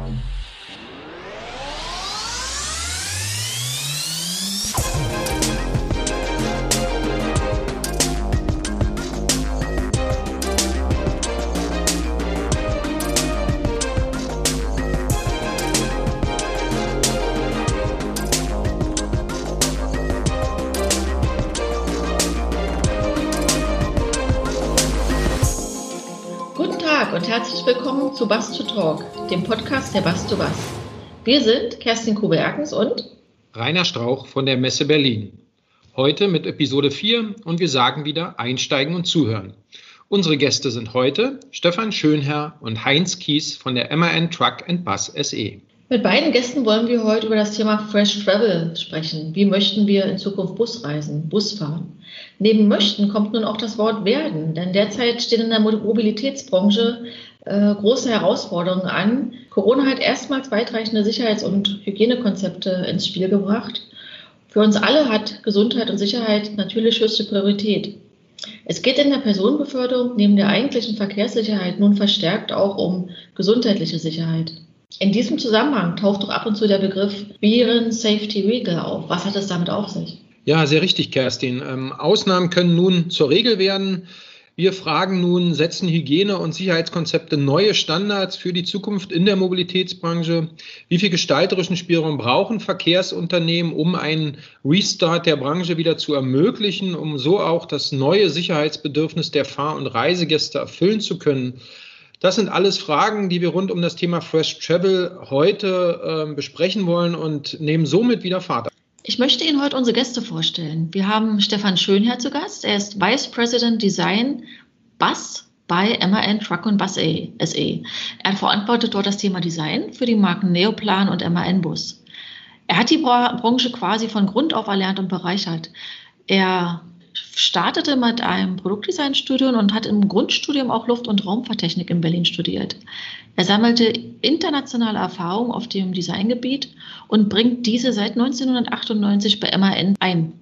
one. Zu Bass to Talk, dem Podcast der Bass to Bass. Wir sind Kerstin Kube-Erkens und Rainer Strauch von der Messe Berlin. Heute mit Episode 4 und wir sagen wieder einsteigen und zuhören. Unsere Gäste sind heute Stefan Schönherr und Heinz Kies von der MAN Truck and Bus SE. Mit beiden Gästen wollen wir heute über das Thema Fresh Travel sprechen. Wie möchten wir in Zukunft Bus reisen, Bus fahren? Neben möchten kommt nun auch das Wort werden, denn derzeit stehen in der Mobilitätsbranche äh, große Herausforderungen an. Corona hat erstmals weitreichende Sicherheits- und Hygienekonzepte ins Spiel gebracht. Für uns alle hat Gesundheit und Sicherheit natürlich höchste Priorität. Es geht in der Personenbeförderung neben der eigentlichen Verkehrssicherheit nun verstärkt auch um gesundheitliche Sicherheit. In diesem Zusammenhang taucht doch ab und zu der Begriff Viren Safety Regal auf. Was hat es damit auf sich? Ja, sehr richtig, Kerstin. Ähm, Ausnahmen können nun zur Regel werden. Wir fragen nun, setzen Hygiene- und Sicherheitskonzepte neue Standards für die Zukunft in der Mobilitätsbranche? Wie viel gestalterischen Spielraum brauchen Verkehrsunternehmen, um einen Restart der Branche wieder zu ermöglichen, um so auch das neue Sicherheitsbedürfnis der Fahr- und Reisegäste erfüllen zu können? Das sind alles Fragen, die wir rund um das Thema Fresh Travel heute äh, besprechen wollen und nehmen somit wieder Fahrt. Ich möchte Ihnen heute unsere Gäste vorstellen. Wir haben Stefan Schönherr zu Gast. Er ist Vice President Design Bus bei MAN Truck und Bus SE. Er verantwortet dort das Thema Design für die Marken Neoplan und MAN Bus. Er hat die Branche quasi von Grund auf erlernt und bereichert. Er startete mit einem Produktdesignstudium und hat im Grundstudium auch Luft- und Raumfahrttechnik in Berlin studiert. Er sammelte internationale Erfahrung auf dem Designgebiet und bringt diese seit 1998 bei MAN ein.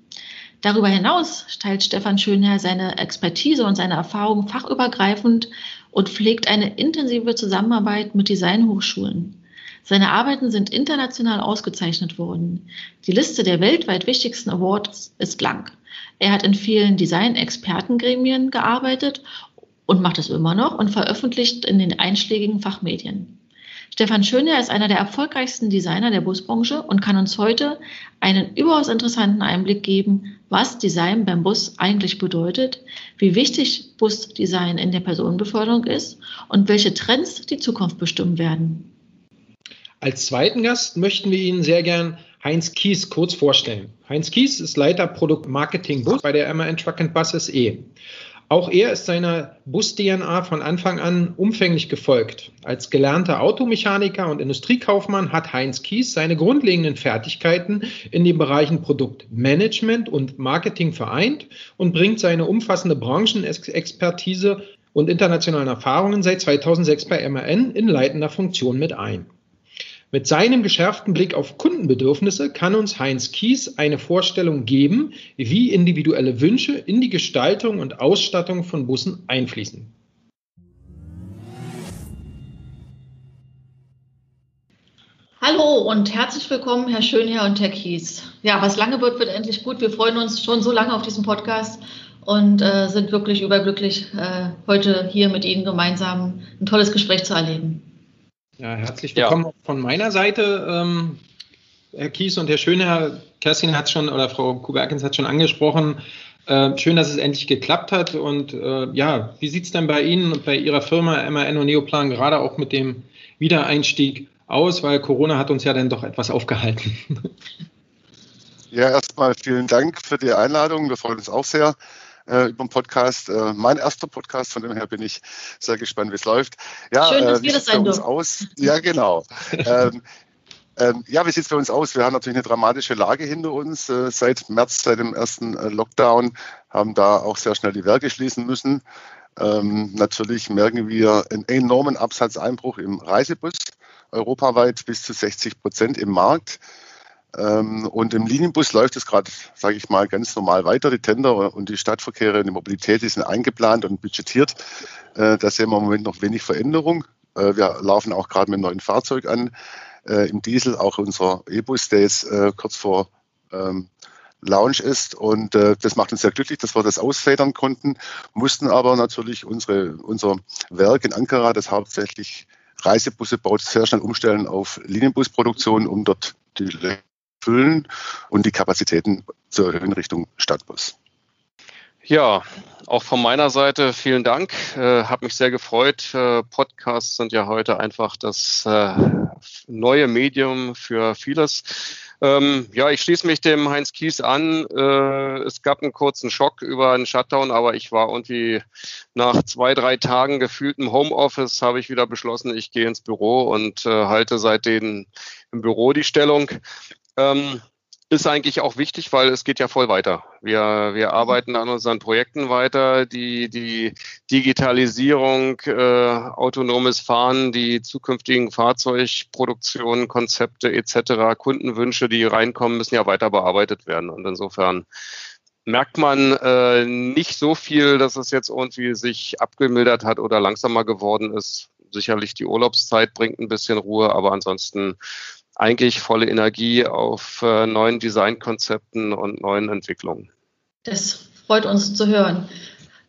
Darüber hinaus teilt Stefan Schönherr seine Expertise und seine Erfahrung fachübergreifend und pflegt eine intensive Zusammenarbeit mit Designhochschulen. Seine Arbeiten sind international ausgezeichnet worden. Die Liste der weltweit wichtigsten Awards ist lang. Er hat in vielen Design-Expertengremien gearbeitet und macht es immer noch und veröffentlicht in den einschlägigen Fachmedien. Stefan Schöner ist einer der erfolgreichsten Designer der Busbranche und kann uns heute einen überaus interessanten Einblick geben, was Design beim Bus eigentlich bedeutet, wie wichtig Busdesign in der Personenbeförderung ist und welche Trends die Zukunft bestimmen werden. Als zweiten Gast möchten wir Ihnen sehr gern Heinz Kies kurz vorstellen. Heinz Kies ist Leiter Produkt Marketing Bus bei der MAN Truck and Bus SE. Auch er ist seiner Bus-DNA von Anfang an umfänglich gefolgt. Als gelernter Automechaniker und Industriekaufmann hat Heinz Kies seine grundlegenden Fertigkeiten in den Bereichen Produktmanagement und Marketing vereint und bringt seine umfassende Branchenexpertise und internationalen Erfahrungen seit 2006 bei MAN in leitender Funktion mit ein. Mit seinem geschärften Blick auf Kundenbedürfnisse kann uns Heinz Kies eine Vorstellung geben, wie individuelle Wünsche in die Gestaltung und Ausstattung von Bussen einfließen. Hallo und herzlich willkommen, Herr Schönherr und Herr Kies. Ja, was lange wird, wird endlich gut. Wir freuen uns schon so lange auf diesen Podcast und äh, sind wirklich überglücklich, äh, heute hier mit Ihnen gemeinsam ein tolles Gespräch zu erleben. Ja, herzlich willkommen ja. von meiner Seite. Ähm, Herr Kies und Herr Schöner, Kerstin hat schon oder Frau Kuberkens hat schon angesprochen. Äh, schön, dass es endlich geklappt hat. Und äh, ja, wie sieht es denn bei Ihnen und bei Ihrer Firma MAN und Neoplan gerade auch mit dem Wiedereinstieg aus? Weil Corona hat uns ja dann doch etwas aufgehalten. Ja, erstmal vielen Dank für die Einladung. Wir freuen uns auch sehr äh, über den Podcast. Äh, mein erster Podcast, von dem her bin ich sehr gespannt, wie es läuft. Ja, Schön, dass äh, wir das sein dürfen. Aus? Ja, genau. ähm, ähm, ja, wie sieht es bei uns aus? Wir haben natürlich eine dramatische Lage hinter uns. Äh, seit März, seit dem ersten äh, Lockdown, haben da auch sehr schnell die Werke schließen müssen. Ähm, natürlich merken wir einen enormen Absatzeinbruch im Reisebus, europaweit bis zu 60 Prozent im Markt. Ähm, und im Linienbus läuft es gerade, sage ich mal, ganz normal weiter. Die Tender und die Stadtverkehre und die Mobilität die sind eingeplant und budgetiert. Äh, da sehen wir im Moment noch wenig Veränderung. Äh, wir laufen auch gerade mit einem neuen Fahrzeug an, äh, im Diesel, auch unser E-Bus, der jetzt kurz vor ähm, Launch ist. Und das macht uns sehr glücklich, dass wir das ausfedern konnten, mussten aber natürlich unsere, unser Werk in Ankara, das hauptsächlich Reisebusse baut, sehr schnell umstellen auf Linienbusproduktion, um dort die füllen und die Kapazitäten zu erhöhen Richtung Stadtbus. Ja, auch von meiner Seite vielen Dank. Äh, Habe mich sehr gefreut. Äh, Podcasts sind ja heute einfach das äh, neue Medium für vieles. Ähm, ja, ich schließe mich dem Heinz Kies an. Äh, es gab einen kurzen Schock über einen Shutdown, aber ich war irgendwie nach zwei, drei Tagen gefühltem Homeoffice, habe ich wieder beschlossen, ich gehe ins Büro und äh, halte seitdem im Büro die Stellung. Ähm, ist eigentlich auch wichtig, weil es geht ja voll weiter. Wir, wir arbeiten an unseren Projekten weiter, die, die Digitalisierung, äh, autonomes Fahren, die zukünftigen Fahrzeugproduktionen, Konzepte etc., Kundenwünsche, die reinkommen, müssen ja weiter bearbeitet werden. Und insofern merkt man äh, nicht so viel, dass es jetzt irgendwie sich abgemildert hat oder langsamer geworden ist. Sicherlich die Urlaubszeit bringt ein bisschen Ruhe, aber ansonsten eigentlich volle Energie auf äh, neuen Designkonzepten und neuen Entwicklungen. Das freut uns zu hören.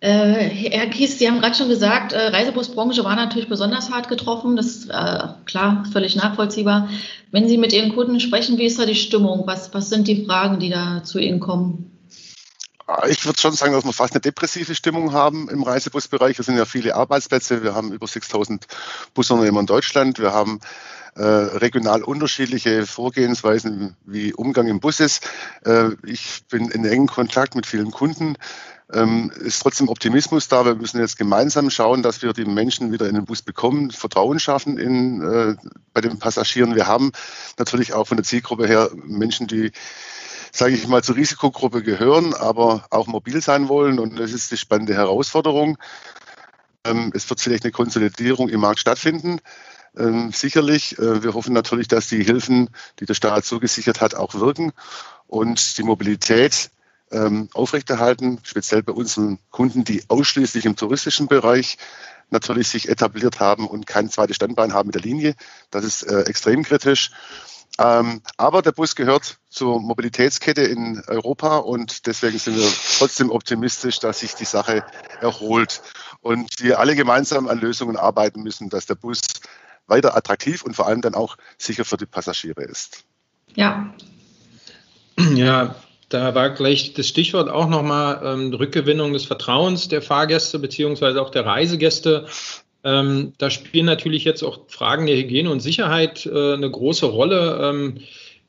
Äh, Herr Kies, Sie haben gerade schon gesagt, äh, Reisebusbranche war natürlich besonders hart getroffen. Das ist äh, klar, völlig nachvollziehbar. Wenn Sie mit Ihren Kunden sprechen, wie ist da die Stimmung? Was, was sind die Fragen, die da zu Ihnen kommen? Ah, ich würde schon sagen, dass wir fast eine depressive Stimmung haben im Reisebusbereich. Es sind ja viele Arbeitsplätze. Wir haben über 6000 Busunternehmer in Deutschland. Wir haben äh, regional unterschiedliche Vorgehensweisen, wie Umgang im Bus ist. Äh, ich bin in engen Kontakt mit vielen Kunden. Ähm, ist trotzdem Optimismus da. Wir müssen jetzt gemeinsam schauen, dass wir die Menschen wieder in den Bus bekommen, Vertrauen schaffen in, äh, bei den Passagieren. Wir haben natürlich auch von der Zielgruppe her Menschen, die sage ich mal, zur Risikogruppe gehören, aber auch mobil sein wollen. Und das ist die spannende Herausforderung. Ähm, es wird vielleicht eine Konsolidierung im Markt stattfinden. Ähm, sicherlich. Äh, wir hoffen natürlich, dass die Hilfen, die der Staat zugesichert hat, auch wirken und die Mobilität ähm, aufrechterhalten, speziell bei unseren Kunden, die ausschließlich im touristischen Bereich natürlich sich etabliert haben und kein zweites Standbein haben mit der Linie. Das ist äh, extrem kritisch. Ähm, aber der Bus gehört zur Mobilitätskette in Europa und deswegen sind wir trotzdem optimistisch, dass sich die Sache erholt und wir alle gemeinsam an Lösungen arbeiten müssen, dass der Bus weiter attraktiv und vor allem dann auch sicher für die Passagiere ist. Ja. Ja, da war gleich das Stichwort auch nochmal ähm, Rückgewinnung des Vertrauens der Fahrgäste beziehungsweise auch der Reisegäste. Ähm, da spielen natürlich jetzt auch Fragen der Hygiene und Sicherheit äh, eine große Rolle. Ähm,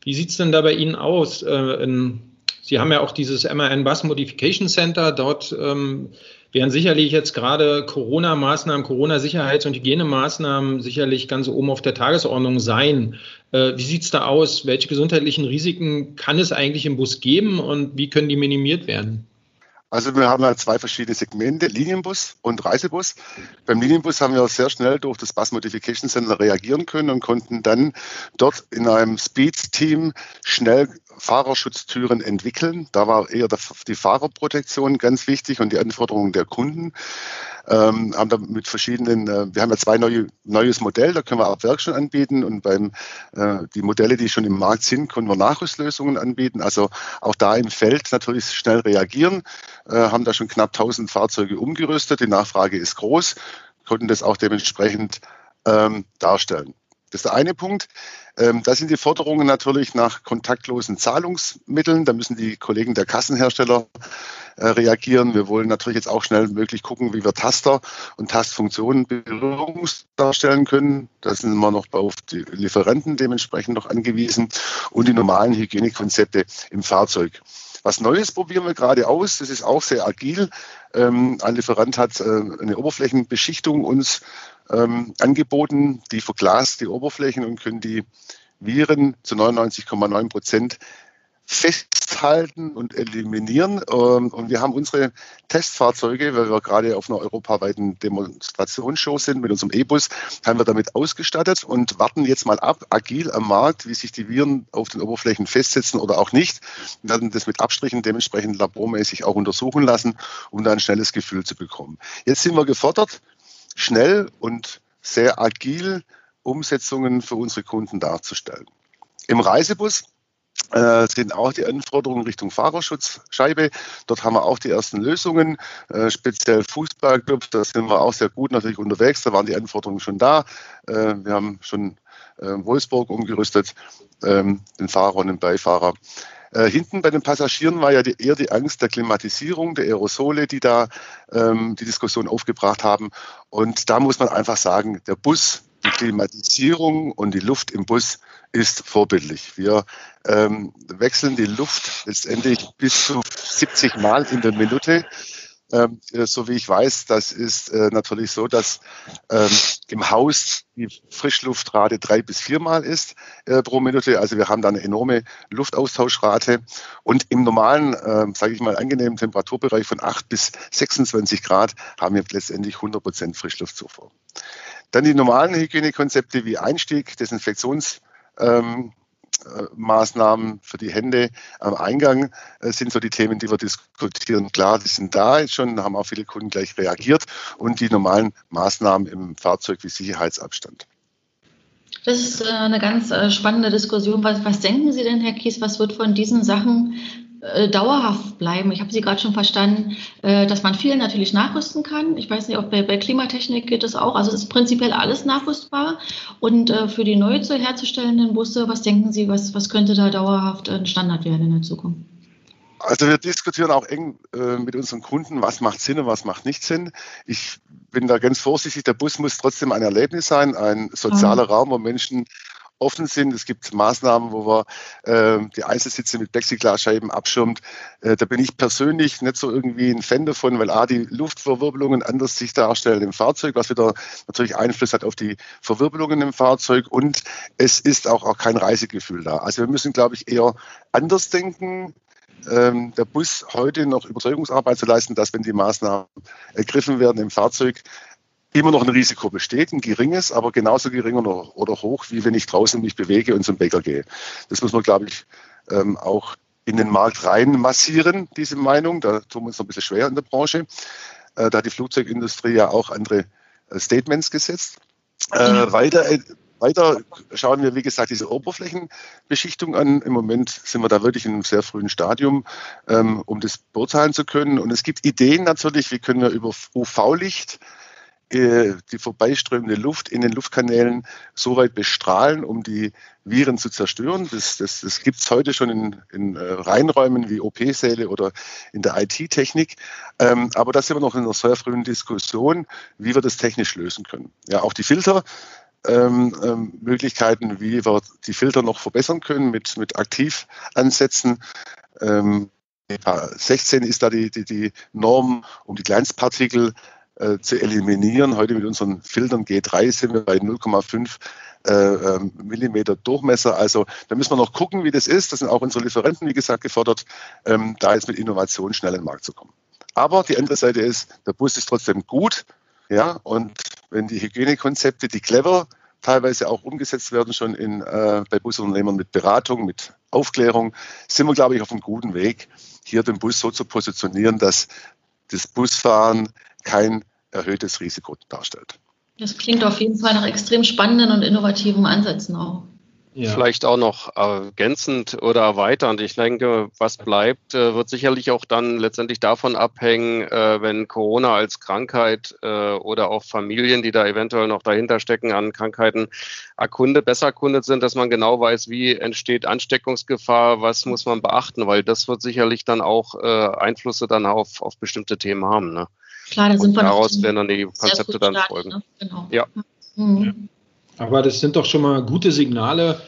wie sieht es denn da bei Ihnen aus? Äh, in, Sie haben ja auch dieses MAN Bus Modification Center. Dort ähm, werden sicherlich jetzt gerade Corona-Maßnahmen, Corona-Sicherheits- und Hygienemaßnahmen sicherlich ganz oben auf der Tagesordnung sein. Äh, wie sieht es da aus? Welche gesundheitlichen Risiken kann es eigentlich im Bus geben und wie können die minimiert werden? Also wir haben ja zwei verschiedene Segmente, Linienbus und Reisebus. Beim Linienbus haben wir sehr schnell durch das Bus Modification Center reagieren können und konnten dann dort in einem Speed-Team schnell Fahrerschutztüren entwickeln. Da war eher die Fahrerprotektion ganz wichtig und die Anforderungen der Kunden. Ähm, haben da mit verschiedenen, äh, wir haben ja zwei neue, neues Modell, da können wir ab Werk schon anbieten und beim äh, die Modelle, die schon im Markt sind, können wir Nachrüstlösungen anbieten. Also auch da im Feld natürlich schnell reagieren, äh, haben da schon knapp 1000 Fahrzeuge umgerüstet. Die Nachfrage ist groß, konnten das auch dementsprechend ähm, darstellen. Das ist der eine Punkt. Ähm, da sind die Forderungen natürlich nach kontaktlosen Zahlungsmitteln. Da müssen die Kollegen der Kassenhersteller äh, reagieren. Wir wollen natürlich jetzt auch schnell möglich gucken, wie wir Taster und Tastfunktionen berührungs darstellen können. Da sind wir noch auf die Lieferanten dementsprechend noch angewiesen und die normalen Hygienekonzepte im Fahrzeug. Was Neues probieren wir gerade aus. Das ist auch sehr agil. Ähm, ein Lieferant hat äh, eine Oberflächenbeschichtung uns ähm, angeboten. Die verglast die Oberflächen und können die Viren zu 99,9 Prozent festhalten und eliminieren. Ähm, und wir haben unsere Testfahrzeuge, weil wir gerade auf einer europaweiten Demonstrationsshow sind mit unserem E-Bus, haben wir damit ausgestattet und warten jetzt mal ab, agil am Markt, wie sich die Viren auf den Oberflächen festsetzen oder auch nicht. Wir werden das mit Abstrichen dementsprechend labormäßig auch untersuchen lassen, um da ein schnelles Gefühl zu bekommen. Jetzt sind wir gefordert, schnell und sehr agil Umsetzungen für unsere Kunden darzustellen. Im Reisebus äh, sind auch die Anforderungen Richtung Fahrerschutzscheibe. Dort haben wir auch die ersten Lösungen, äh, speziell Fußballclubs, da sind wir auch sehr gut natürlich unterwegs, da waren die Anforderungen schon da. Äh, wir haben schon äh, Wolfsburg umgerüstet, ähm, den Fahrer und den Beifahrer. Äh, hinten bei den Passagieren war ja die, eher die Angst der Klimatisierung, der Aerosole, die da ähm, die Diskussion aufgebracht haben. Und da muss man einfach sagen, der Bus, die Klimatisierung und die Luft im Bus ist vorbildlich. Wir ähm, wechseln die Luft letztendlich bis zu 70 Mal in der Minute. Ähm, äh, so wie ich weiß, das ist äh, natürlich so, dass ähm, im Haus die Frischluftrate drei bis viermal ist äh, pro Minute. Also wir haben da eine enorme Luftaustauschrate und im normalen, äh, sage ich mal, angenehmen Temperaturbereich von 8 bis 26 Grad haben wir letztendlich 100 Prozent Frischluftzufuhr. Dann die normalen Hygienekonzepte wie Einstieg, Desinfektions ähm, Maßnahmen für die Hände am Eingang äh, sind so die Themen, die wir diskutieren. Klar, die sind da jetzt schon, haben auch viele Kunden gleich reagiert und die normalen Maßnahmen im Fahrzeug wie Sicherheitsabstand. Das ist äh, eine ganz äh, spannende Diskussion. Was, was denken Sie denn, Herr Kies, was wird von diesen Sachen äh, dauerhaft bleiben. Ich habe Sie gerade schon verstanden, äh, dass man viel natürlich nachrüsten kann. Ich weiß nicht, ob bei, bei Klimatechnik geht es auch. Also es ist prinzipiell alles nachrüstbar. Und äh, für die neu zu herzustellenden Busse, was denken Sie, was, was könnte da dauerhaft ein Standard werden in der Zukunft? Also wir diskutieren auch eng äh, mit unseren Kunden, was macht Sinn und was macht nicht Sinn. Ich bin da ganz vorsichtig. Der Bus muss trotzdem ein Erlebnis sein, ein sozialer. Raum, wo Menschen offen sind. Es gibt Maßnahmen, wo wir äh, die Einzelsitze mit Plexiglasscheiben abschirmt. Äh, da bin ich persönlich nicht so irgendwie ein Fan davon, weil A, die Luftverwirbelungen anders sich darstellen im Fahrzeug, was wieder natürlich Einfluss hat auf die Verwirbelungen im Fahrzeug und es ist auch, auch kein Reisegefühl da. Also wir müssen, glaube ich, eher anders denken. Ähm, der Bus heute noch Überzeugungsarbeit zu leisten, dass wenn die Maßnahmen ergriffen werden im Fahrzeug, immer noch ein Risiko besteht, ein geringes, aber genauso gering oder, oder hoch, wie wenn ich draußen mich bewege und zum Bäcker gehe. Das muss man, glaube ich, ähm, auch in den Markt rein massieren, diese Meinung. Da tun wir uns noch ein bisschen schwer in der Branche. Äh, da hat die Flugzeugindustrie ja auch andere äh, Statements gesetzt. Äh, weiter, äh, weiter schauen wir, wie gesagt, diese Oberflächenbeschichtung an. Im Moment sind wir da wirklich in einem sehr frühen Stadium, ähm, um das beurteilen zu können. Und es gibt Ideen natürlich, wie können wir über UV-Licht äh, die vorbeiströmende Luft in den Luftkanälen so weit bestrahlen, um die Viren zu zerstören. Das, das, das gibt es heute schon in, in äh, Reinräumen wie OP-Säle oder in der IT-Technik. Ähm, aber das sind wir noch in einer sehr frühen Diskussion, wie wir das technisch lösen können. Ja, auch die Filter. Ähm, ähm, Möglichkeiten, wie wir die Filter noch verbessern können mit, mit Aktivansätzen. Ähm, 16 ist da die, die, die Norm, um die Kleinstpartikel äh, zu eliminieren. Heute mit unseren Filtern G3 sind wir bei 0,5 äh, ähm, Millimeter Durchmesser. Also da müssen wir noch gucken, wie das ist. Das sind auch unsere Lieferanten, wie gesagt, gefordert, ähm, da jetzt mit Innovation schnell in den Markt zu kommen. Aber die andere Seite ist, der Bus ist trotzdem gut. Ja, und wenn die Hygienekonzepte, die clever teilweise auch umgesetzt werden, schon in, äh, bei Busunternehmern mit Beratung, mit Aufklärung, sind wir, glaube ich, auf einem guten Weg, hier den Bus so zu positionieren, dass das Busfahren kein erhöhtes Risiko darstellt. Das klingt auf jeden Fall nach extrem spannenden und innovativen Ansätzen auch. Ja. Vielleicht auch noch ergänzend oder erweiternd. Ich denke, was bleibt, äh, wird sicherlich auch dann letztendlich davon abhängen, äh, wenn Corona als Krankheit äh, oder auch Familien, die da eventuell noch dahinter stecken an Krankheiten, erkundet, besser erkundet sind, dass man genau weiß, wie entsteht Ansteckungsgefahr, was muss man beachten, weil das wird sicherlich dann auch Einflüsse dann auf, auf bestimmte Themen haben. Ne? Klar, da sind wir daraus werden dann die Konzepte dann folgen. Ne? Genau. Ja. Mhm. Aber das sind doch schon mal gute Signale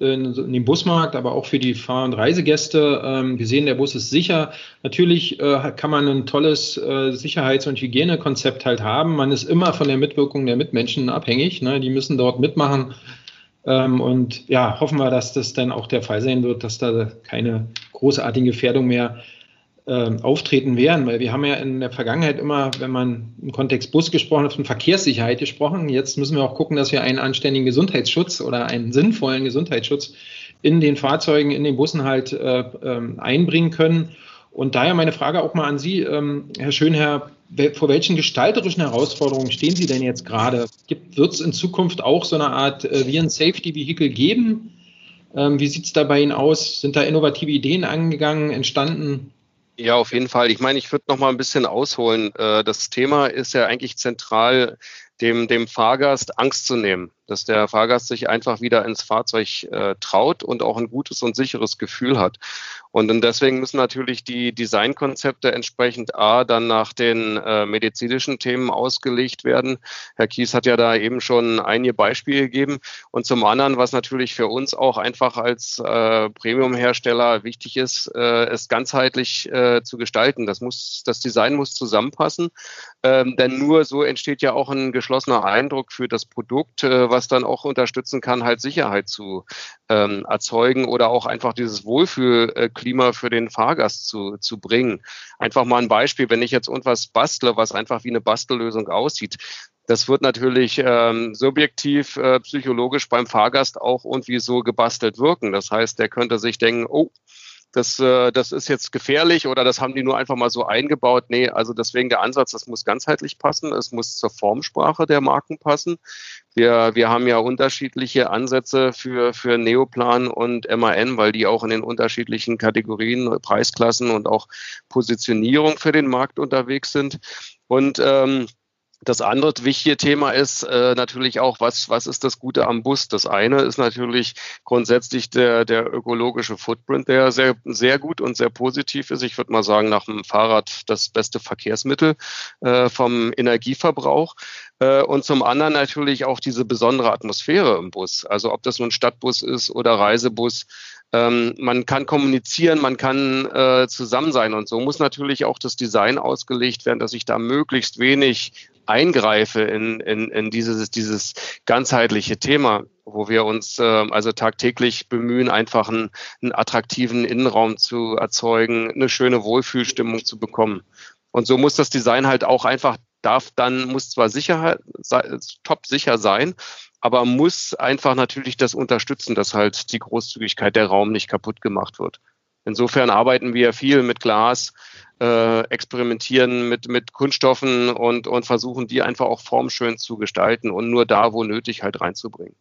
in dem Busmarkt, aber auch für die Fahr- und Reisegäste. Ähm, wir sehen, der Bus ist sicher. Natürlich äh, kann man ein tolles äh, Sicherheits- und Hygienekonzept halt haben. Man ist immer von der Mitwirkung der Mitmenschen abhängig. Ne? Die müssen dort mitmachen. Ähm, und ja, hoffen wir, dass das dann auch der Fall sein wird, dass da keine großartige Gefährdung mehr äh, auftreten werden, weil wir haben ja in der Vergangenheit immer, wenn man im Kontext Bus gesprochen hat, von Verkehrssicherheit gesprochen. Jetzt müssen wir auch gucken, dass wir einen anständigen Gesundheitsschutz oder einen sinnvollen Gesundheitsschutz in den Fahrzeugen, in den Bussen halt äh, äh, einbringen können. Und daher meine Frage auch mal an Sie, ähm, Herr Schönherr, vor welchen gestalterischen Herausforderungen stehen Sie denn jetzt gerade? Wird es in Zukunft auch so eine Art äh, Viren-Safety-Vehikel geben? Ähm, wie sieht es da bei Ihnen aus? Sind da innovative Ideen angegangen, entstanden? Ja, auf jeden Fall. Ich meine, ich würde noch mal ein bisschen ausholen. Äh, das Thema ist ja eigentlich zentral, dem, dem Fahrgast Angst zu nehmen dass der Fahrgast sich einfach wieder ins Fahrzeug äh, traut und auch ein gutes und sicheres Gefühl hat. Und, deswegen müssen natürlich die Designkonzepte entsprechend A dann nach den äh, medizinischen Themen ausgelegt werden. Herr Kies hat ja da eben schon einige Beispiele gegeben. Und zum anderen, was natürlich für uns auch einfach als äh, Premium-Hersteller wichtig ist, äh, es ganzheitlich äh, zu gestalten. Das muss, das Design muss zusammenpassen, ähm, denn nur so entsteht ja auch ein geschlossener Eindruck für das Produkt, äh, was dann auch unterstützen kann, halt Sicherheit zu ähm, erzeugen oder auch einfach dieses Wohlfühlklima für den Fahrgast zu, zu bringen. Einfach mal ein Beispiel, wenn ich jetzt irgendwas bastle, was einfach wie eine Bastellösung aussieht, das wird natürlich ähm, subjektiv, äh, psychologisch beim Fahrgast auch irgendwie so gebastelt wirken. Das heißt, der könnte sich denken, oh, das, äh, das ist jetzt gefährlich oder das haben die nur einfach mal so eingebaut. Nee, also deswegen der Ansatz, das muss ganzheitlich passen, es muss zur Formsprache der Marken passen. Wir, wir haben ja unterschiedliche Ansätze für, für Neoplan und MAN, weil die auch in den unterschiedlichen Kategorien, Preisklassen und auch Positionierung für den Markt unterwegs sind. Und ähm, das andere wichtige Thema ist äh, natürlich auch, was, was ist das Gute am Bus? Das eine ist natürlich grundsätzlich der, der ökologische Footprint, der sehr, sehr gut und sehr positiv ist. Ich würde mal sagen, nach dem Fahrrad das beste Verkehrsmittel äh, vom Energieverbrauch. Äh, und zum anderen natürlich auch diese besondere Atmosphäre im Bus. Also ob das nun Stadtbus ist oder Reisebus, ähm, man kann kommunizieren, man kann äh, zusammen sein und so muss natürlich auch das Design ausgelegt werden, dass ich da möglichst wenig eingreife in, in, in dieses, dieses ganzheitliche Thema, wo wir uns äh, also tagtäglich bemühen, einfach einen, einen attraktiven Innenraum zu erzeugen, eine schöne Wohlfühlstimmung zu bekommen. Und so muss das Design halt auch einfach darf dann, muss zwar sicher, top sicher sein, aber muss einfach natürlich das unterstützen, dass halt die Großzügigkeit der Raum nicht kaputt gemacht wird. Insofern arbeiten wir viel mit Glas, äh, experimentieren mit, mit Kunststoffen und, und versuchen die einfach auch formschön zu gestalten und nur da, wo nötig, halt reinzubringen.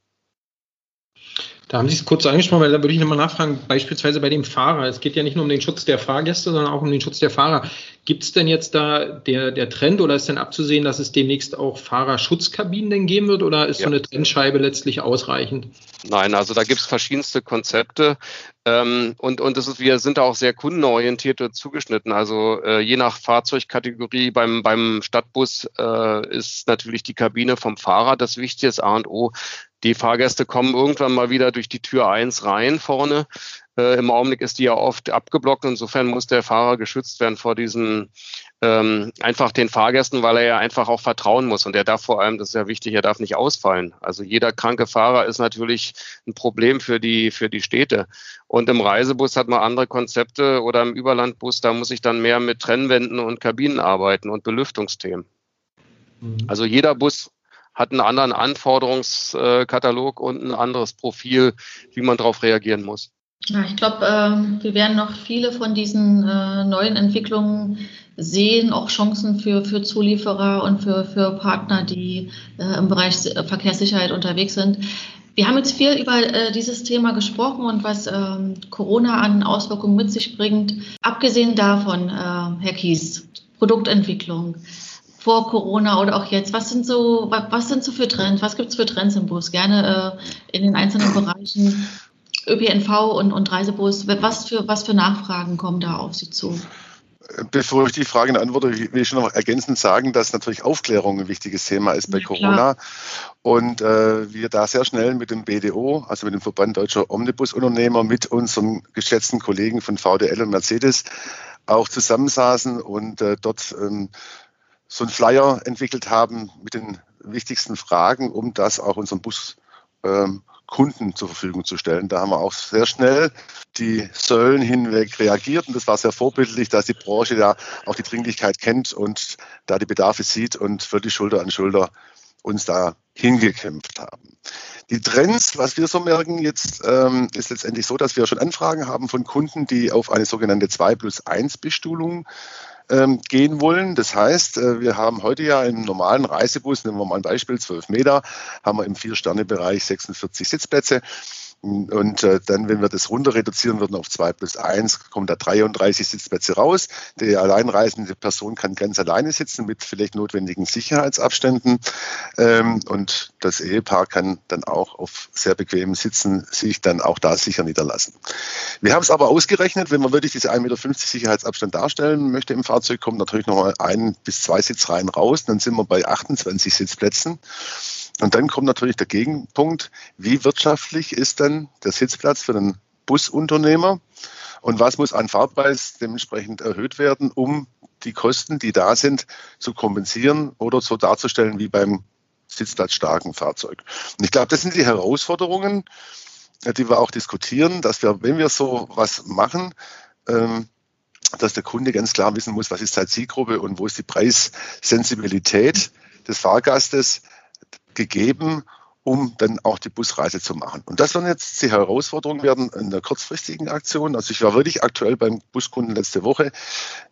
Da haben Sie es kurz angesprochen, weil da würde ich nochmal nachfragen, beispielsweise bei dem Fahrer. Es geht ja nicht nur um den Schutz der Fahrgäste, sondern auch um den Schutz der Fahrer. Gibt es denn jetzt da der, der Trend oder ist denn abzusehen, dass es demnächst auch Fahrerschutzkabinen denn geben wird oder ist ja. so eine Trennscheibe letztlich ausreichend? Nein, also da gibt es verschiedenste Konzepte ähm, und, und das ist, wir sind da auch sehr kundenorientiert und zugeschnitten. Also äh, je nach Fahrzeugkategorie beim, beim Stadtbus äh, ist natürlich die Kabine vom Fahrer das wichtigste A und O. Die Fahrgäste kommen irgendwann mal wieder durch die Tür eins rein vorne. Äh, Im Augenblick ist die ja oft abgeblockt. Insofern muss der Fahrer geschützt werden vor diesen ähm, einfach den Fahrgästen, weil er ja einfach auch vertrauen muss. Und er darf vor allem, das ist ja wichtig, er darf nicht ausfallen. Also jeder kranke Fahrer ist natürlich ein Problem für die, für die Städte. Und im Reisebus hat man andere Konzepte oder im Überlandbus, da muss ich dann mehr mit Trennwänden und Kabinen arbeiten und Belüftungsthemen. Mhm. Also jeder Bus hat einen anderen Anforderungskatalog und ein anderes Profil, wie man darauf reagieren muss. Ja, ich glaube, äh, wir werden noch viele von diesen äh, neuen Entwicklungen sehen, auch Chancen für, für Zulieferer und für, für Partner, die äh, im Bereich Verkehrssicherheit unterwegs sind. Wir haben jetzt viel über äh, dieses Thema gesprochen und was ähm, Corona an Auswirkungen mit sich bringt. Abgesehen davon, äh, Herr Kies, Produktentwicklung, vor Corona oder auch jetzt? Was sind so, was sind so für Trends? Was gibt es für Trends im Bus? Gerne äh, in den einzelnen Bereichen ÖPNV und, und Reisebus. Was für, was für Nachfragen kommen da auf Sie zu? Bevor ich die Frage antworte, will ich schon noch ergänzend sagen, dass natürlich Aufklärung ein wichtiges Thema ist bei ja, Corona. Und äh, wir da sehr schnell mit dem BDO, also mit dem Verband Deutscher Omnibusunternehmer, mit unserem geschätzten Kollegen von VDL und Mercedes auch zusammensaßen und äh, dort ähm, so einen Flyer entwickelt haben mit den wichtigsten Fragen, um das auch unseren Buskunden ähm, zur Verfügung zu stellen. Da haben wir auch sehr schnell die Säulen hinweg reagiert und das war sehr vorbildlich, dass die Branche da auch die Dringlichkeit kennt und da die Bedarfe sieht und wirklich Schulter an Schulter uns da hingekämpft haben. Die Trends, was wir so merken jetzt, ähm, ist letztendlich so, dass wir schon Anfragen haben von Kunden, die auf eine sogenannte 2 plus 1 Bestuhlung ähm, gehen wollen. Das heißt, äh, wir haben heute ja im normalen Reisebus, nehmen wir mal ein Beispiel, 12 Meter, haben wir im Vier-Sterne-Bereich 46 Sitzplätze. Und äh, dann, wenn wir das runter reduzieren würden auf 2 plus 1, kommen da 33 Sitzplätze raus. Die alleinreisende Person kann ganz alleine sitzen mit vielleicht notwendigen Sicherheitsabständen. Ähm, und das Ehepaar kann dann auch auf sehr bequemen Sitzen sich dann auch da sicher niederlassen. Wir haben es aber ausgerechnet, wenn man wirklich diese 1,50 Meter Sicherheitsabstand darstellen möchte im Fahrzeug, kommen natürlich noch mal ein bis zwei Sitzreihen raus. Dann sind wir bei 28 Sitzplätzen. Und dann kommt natürlich der Gegenpunkt, wie wirtschaftlich ist denn der Sitzplatz für den Busunternehmer? Und was muss an Fahrpreis dementsprechend erhöht werden, um die Kosten, die da sind, zu kompensieren oder so darzustellen wie beim sitzplatzstarken Fahrzeug. Und ich glaube, das sind die Herausforderungen, die wir auch diskutieren, dass wir, wenn wir so was machen, ähm, dass der Kunde ganz klar wissen muss, was ist seine Zielgruppe und wo ist die Preissensibilität des Fahrgastes, gegeben, um dann auch die Busreise zu machen. Und das werden jetzt die Herausforderungen werden in der kurzfristigen Aktion. Also ich war wirklich aktuell beim Buskunden letzte Woche,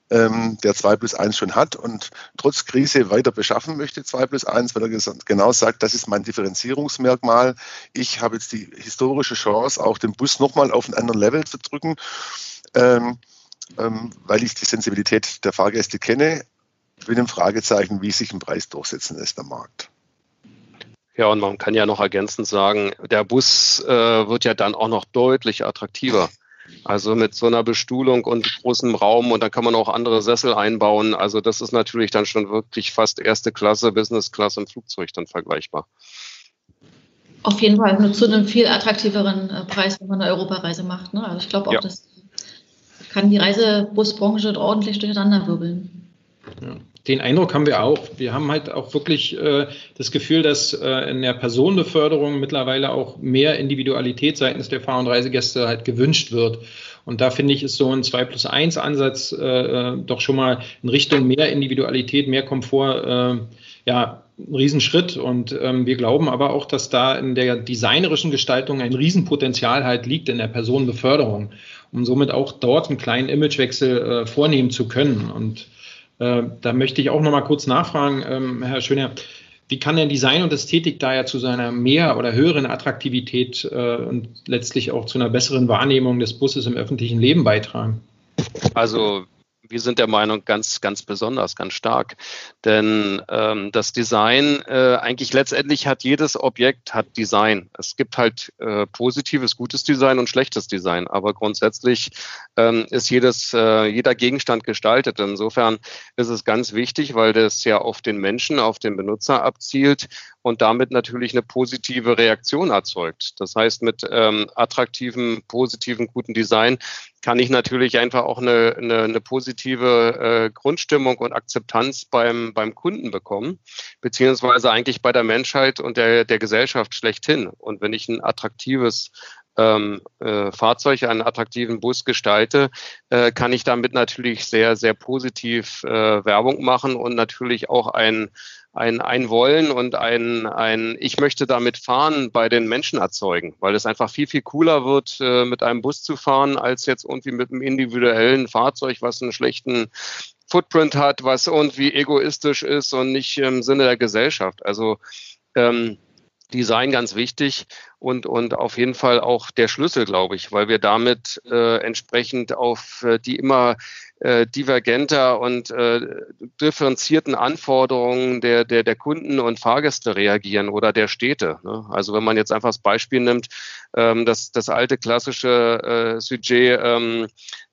ähm, der 2 plus 1 schon hat und trotz Krise weiter beschaffen möchte, 2 plus 1, weil er genau sagt, das ist mein Differenzierungsmerkmal. Ich habe jetzt die historische Chance, auch den Bus nochmal auf einen anderen Level zu drücken, ähm, ähm, weil ich die Sensibilität der Fahrgäste kenne, mit dem Fragezeichen, wie sich ein Preis durchsetzen lässt am Markt. Ja, und man kann ja noch ergänzend sagen, der Bus äh, wird ja dann auch noch deutlich attraktiver. Also mit so einer Bestuhlung und großem Raum und dann kann man auch andere Sessel einbauen. Also das ist natürlich dann schon wirklich fast erste Klasse, Business Class im Flugzeug dann vergleichbar. Auf jeden Fall nur zu einem viel attraktiveren äh, Preis, wenn man eine Europareise macht. Ne? Also ich glaube auch, ja. das kann die Reisebusbranche ordentlich durcheinander wirbeln. Ja den Eindruck haben wir auch. Wir haben halt auch wirklich äh, das Gefühl, dass äh, in der Personenbeförderung mittlerweile auch mehr Individualität seitens der Fahr- und Reisegäste halt gewünscht wird. Und da finde ich, ist so ein 2 plus 1 Ansatz äh, äh, doch schon mal in Richtung mehr Individualität, mehr Komfort, äh, ja, ein Riesenschritt. Und ähm, wir glauben aber auch, dass da in der designerischen Gestaltung ein Riesenpotenzial halt liegt in der Personenbeförderung, um somit auch dort einen kleinen Imagewechsel äh, vornehmen zu können. Und äh, da möchte ich auch noch mal kurz nachfragen, ähm, Herr Schöner. Wie kann denn Design und Ästhetik da ja zu seiner mehr oder höheren Attraktivität äh, und letztlich auch zu einer besseren Wahrnehmung des Busses im öffentlichen Leben beitragen? Also wir sind der Meinung ganz, ganz besonders, ganz stark. Denn ähm, das Design, äh, eigentlich letztendlich hat jedes Objekt hat Design. Es gibt halt äh, positives, gutes Design und schlechtes Design. Aber grundsätzlich ähm, ist jedes, äh, jeder Gegenstand gestaltet. Insofern ist es ganz wichtig, weil das ja auf den Menschen, auf den Benutzer abzielt und damit natürlich eine positive Reaktion erzeugt. Das heißt, mit ähm, attraktivem, positiven, guten Design kann ich natürlich einfach auch eine, eine, eine positive äh, Grundstimmung und Akzeptanz beim, beim Kunden bekommen, beziehungsweise eigentlich bei der Menschheit und der, der Gesellschaft schlechthin. Und wenn ich ein attraktives ähm, äh, Fahrzeug, einen attraktiven Bus gestalte, äh, kann ich damit natürlich sehr, sehr positiv äh, Werbung machen und natürlich auch ein ein, ein Wollen und ein, ein Ich möchte damit fahren bei den Menschen erzeugen, weil es einfach viel, viel cooler wird, äh, mit einem Bus zu fahren, als jetzt irgendwie mit einem individuellen Fahrzeug, was einen schlechten Footprint hat, was irgendwie egoistisch ist und nicht im Sinne der Gesellschaft. Also ähm, Design ganz wichtig und, und auf jeden Fall auch der Schlüssel, glaube ich, weil wir damit äh, entsprechend auf äh, die immer äh, divergenter und äh, differenzierten Anforderungen der, der, der Kunden und Fahrgäste reagieren oder der Städte. Ne? Also wenn man jetzt einfach das Beispiel nimmt, ähm, das, das alte klassische äh, Sujet, ähm,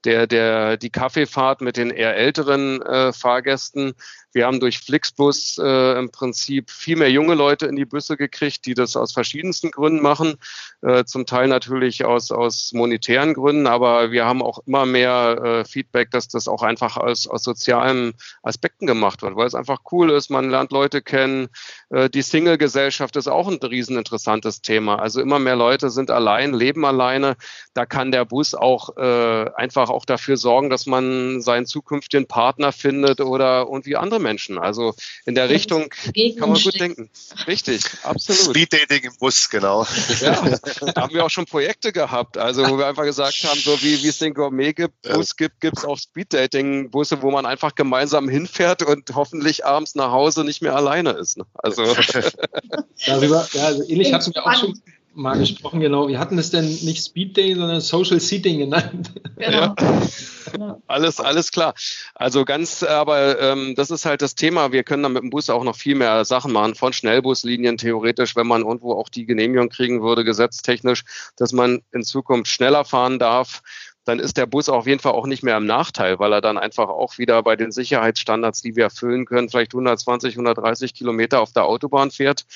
der, der, die Kaffeefahrt mit den eher älteren äh, Fahrgästen. Wir haben durch Flixbus äh, im Prinzip viel mehr junge Leute in die Busse gekriegt, die das aus verschiedensten Gründen machen machen, äh, zum Teil natürlich aus, aus monetären Gründen, aber wir haben auch immer mehr äh, Feedback, dass das auch einfach aus, aus sozialen Aspekten gemacht wird, weil es einfach cool ist, man lernt Leute kennen. Äh, die Single-Gesellschaft ist auch ein rieseninteressantes Thema. Also immer mehr Leute sind allein, leben alleine. Da kann der Bus auch äh, einfach auch dafür sorgen, dass man seinen zukünftigen Partner findet oder irgendwie andere Menschen. Also in der Richtung kann man gut denken. Richtig, absolut. Speed Dating im Bus, genau. Ja, da haben wir auch schon Projekte gehabt, also wo wir einfach gesagt haben, so wie, wie es den Gourmet-Bus gibt, gibt es auch Speed-Dating-Busse, wo man einfach gemeinsam hinfährt und hoffentlich abends nach Hause nicht mehr alleine ist. Ne? Also Darüber, ja, also ähnlich hatten wir auch schon mal gesprochen, genau. Wir hatten es denn nicht Speed Day, sondern Social Seating genannt. Genau. Ja. Alles, alles klar. Also ganz, aber ähm, das ist halt das Thema. Wir können dann mit dem Bus auch noch viel mehr Sachen machen, von Schnellbuslinien theoretisch, wenn man irgendwo auch die Genehmigung kriegen würde, gesetztechnisch, dass man in Zukunft schneller fahren darf dann ist der Bus auf jeden Fall auch nicht mehr im Nachteil, weil er dann einfach auch wieder bei den Sicherheitsstandards, die wir erfüllen können, vielleicht 120, 130 Kilometer auf der Autobahn fährt.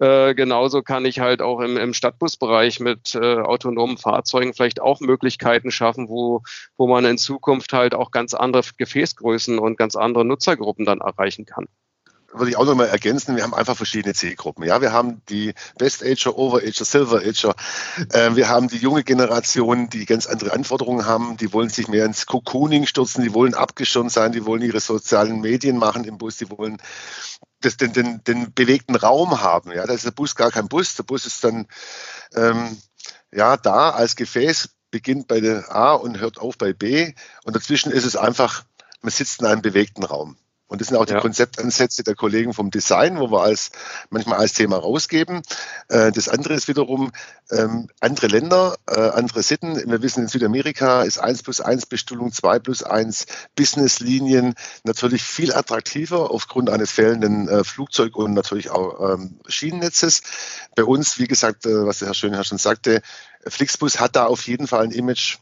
Äh, genauso kann ich halt auch im, im Stadtbusbereich mit äh, autonomen Fahrzeugen vielleicht auch Möglichkeiten schaffen, wo, wo man in Zukunft halt auch ganz andere Gefäßgrößen und ganz andere Nutzergruppen dann erreichen kann würde ich auch noch mal ergänzen, wir haben einfach verschiedene Zielgruppen. Ja, wir haben die Best Ager, Over Ager, Silver Ager. Äh, wir haben die junge Generation, die ganz andere Anforderungen haben. Die wollen sich mehr ins Cocooning stürzen, die wollen abgeschirmt sein, die wollen ihre sozialen Medien machen im Bus, die wollen das, den, den, den bewegten Raum haben. Ja, da ist der Bus gar kein Bus. Der Bus ist dann ähm, ja da als Gefäß, beginnt bei der A und hört auf bei B. Und dazwischen ist es einfach, man sitzt in einem bewegten Raum. Und das sind auch die ja. Konzeptansätze der Kollegen vom Design, wo wir als manchmal als Thema rausgeben. Äh, das andere ist wiederum ähm, andere Länder, äh, andere Sitten. Wir wissen, in Südamerika ist 1 plus 1 Bestuhlung, 2 plus 1 Businesslinien natürlich viel attraktiver aufgrund eines fehlenden äh, Flugzeug- und natürlich auch ähm, Schienennetzes. Bei uns, wie gesagt, was der Herr Schönherr schon sagte, Flixbus hat da auf jeden Fall ein Image,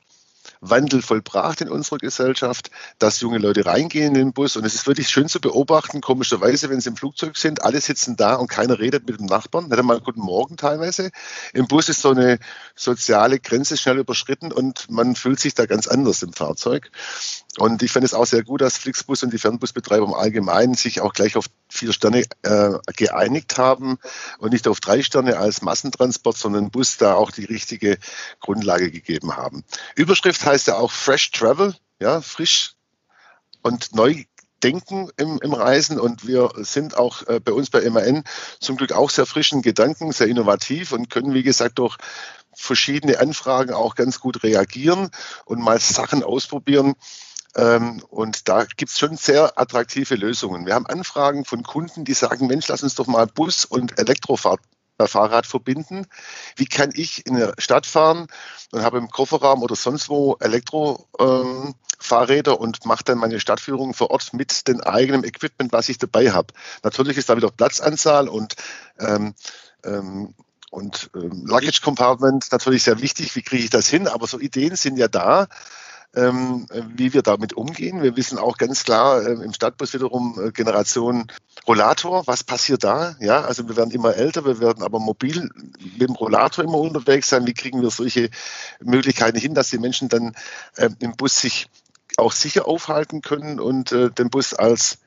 Wandel vollbracht in unserer Gesellschaft, dass junge Leute reingehen in den Bus. Und es ist wirklich schön zu beobachten, komischerweise, wenn sie im Flugzeug sind, alle sitzen da und keiner redet mit dem Nachbarn. Nicht einmal guten Morgen teilweise. Im Bus ist so eine soziale Grenze schnell überschritten und man fühlt sich da ganz anders im Fahrzeug. Und ich fand es auch sehr gut, dass Flixbus und die Fernbusbetreiber im Allgemeinen sich auch gleich auf vier Sterne äh, geeinigt haben und nicht auf drei Sterne als Massentransport, sondern Bus da auch die richtige Grundlage gegeben haben. Überschrift heißt ja auch Fresh Travel, ja, frisch und neu denken im, im Reisen und wir sind auch äh, bei uns bei MAN zum Glück auch sehr frischen Gedanken, sehr innovativ und können, wie gesagt, durch verschiedene Anfragen auch ganz gut reagieren und mal Sachen ausprobieren, ähm, und da gibt es schon sehr attraktive Lösungen. Wir haben Anfragen von Kunden, die sagen, Mensch, lass uns doch mal Bus und Elektrofahrt Fahrrad verbinden. Wie kann ich in der Stadt fahren und habe im Kofferraum oder sonst wo Elektrofahrräder ähm, und mache dann meine Stadtführung vor Ort mit dem eigenen Equipment, was ich dabei habe. Natürlich ist da wieder Platzanzahl und ähm, ähm, und ähm, Luggage Compartment natürlich sehr wichtig. Wie kriege ich das hin? Aber so Ideen sind ja da ähm, wie wir damit umgehen. Wir wissen auch ganz klar äh, im Stadtbus wiederum äh, Generation Rollator, was passiert da? Ja, also wir werden immer älter, wir werden aber mobil mit dem Rollator immer unterwegs sein. Wie kriegen wir solche Möglichkeiten hin, dass die Menschen dann äh, im Bus sich auch sicher aufhalten können und äh, den Bus als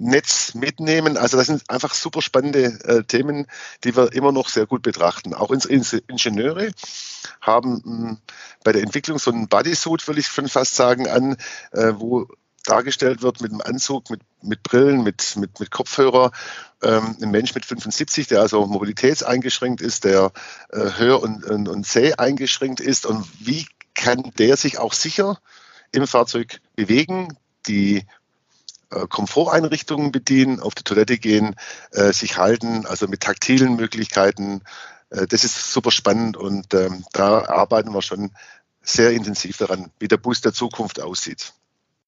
Netz mitnehmen. Also das sind einfach super spannende äh, Themen, die wir immer noch sehr gut betrachten. Auch unsere Ingenieure haben mh, hm, bei der Entwicklung so einen Bodysuit, würde ich schon fast sagen, an, äh, wo dargestellt wird mit einem Anzug, mit, mit Brillen, mit, mit, mit Kopfhörer. Ähm, ein Mensch mit 75, der also mobilitätseingeschränkt ist, der äh, Hör- und, und, und Seh eingeschränkt ist. Und wie kann der sich auch sicher im Fahrzeug bewegen, die äh, Komforteinrichtungen bedienen, auf die Toilette gehen, äh, sich halten, also mit taktilen Möglichkeiten. Äh, das ist super spannend und ähm, da arbeiten wir schon sehr intensiv daran, wie der Bus der Zukunft aussieht.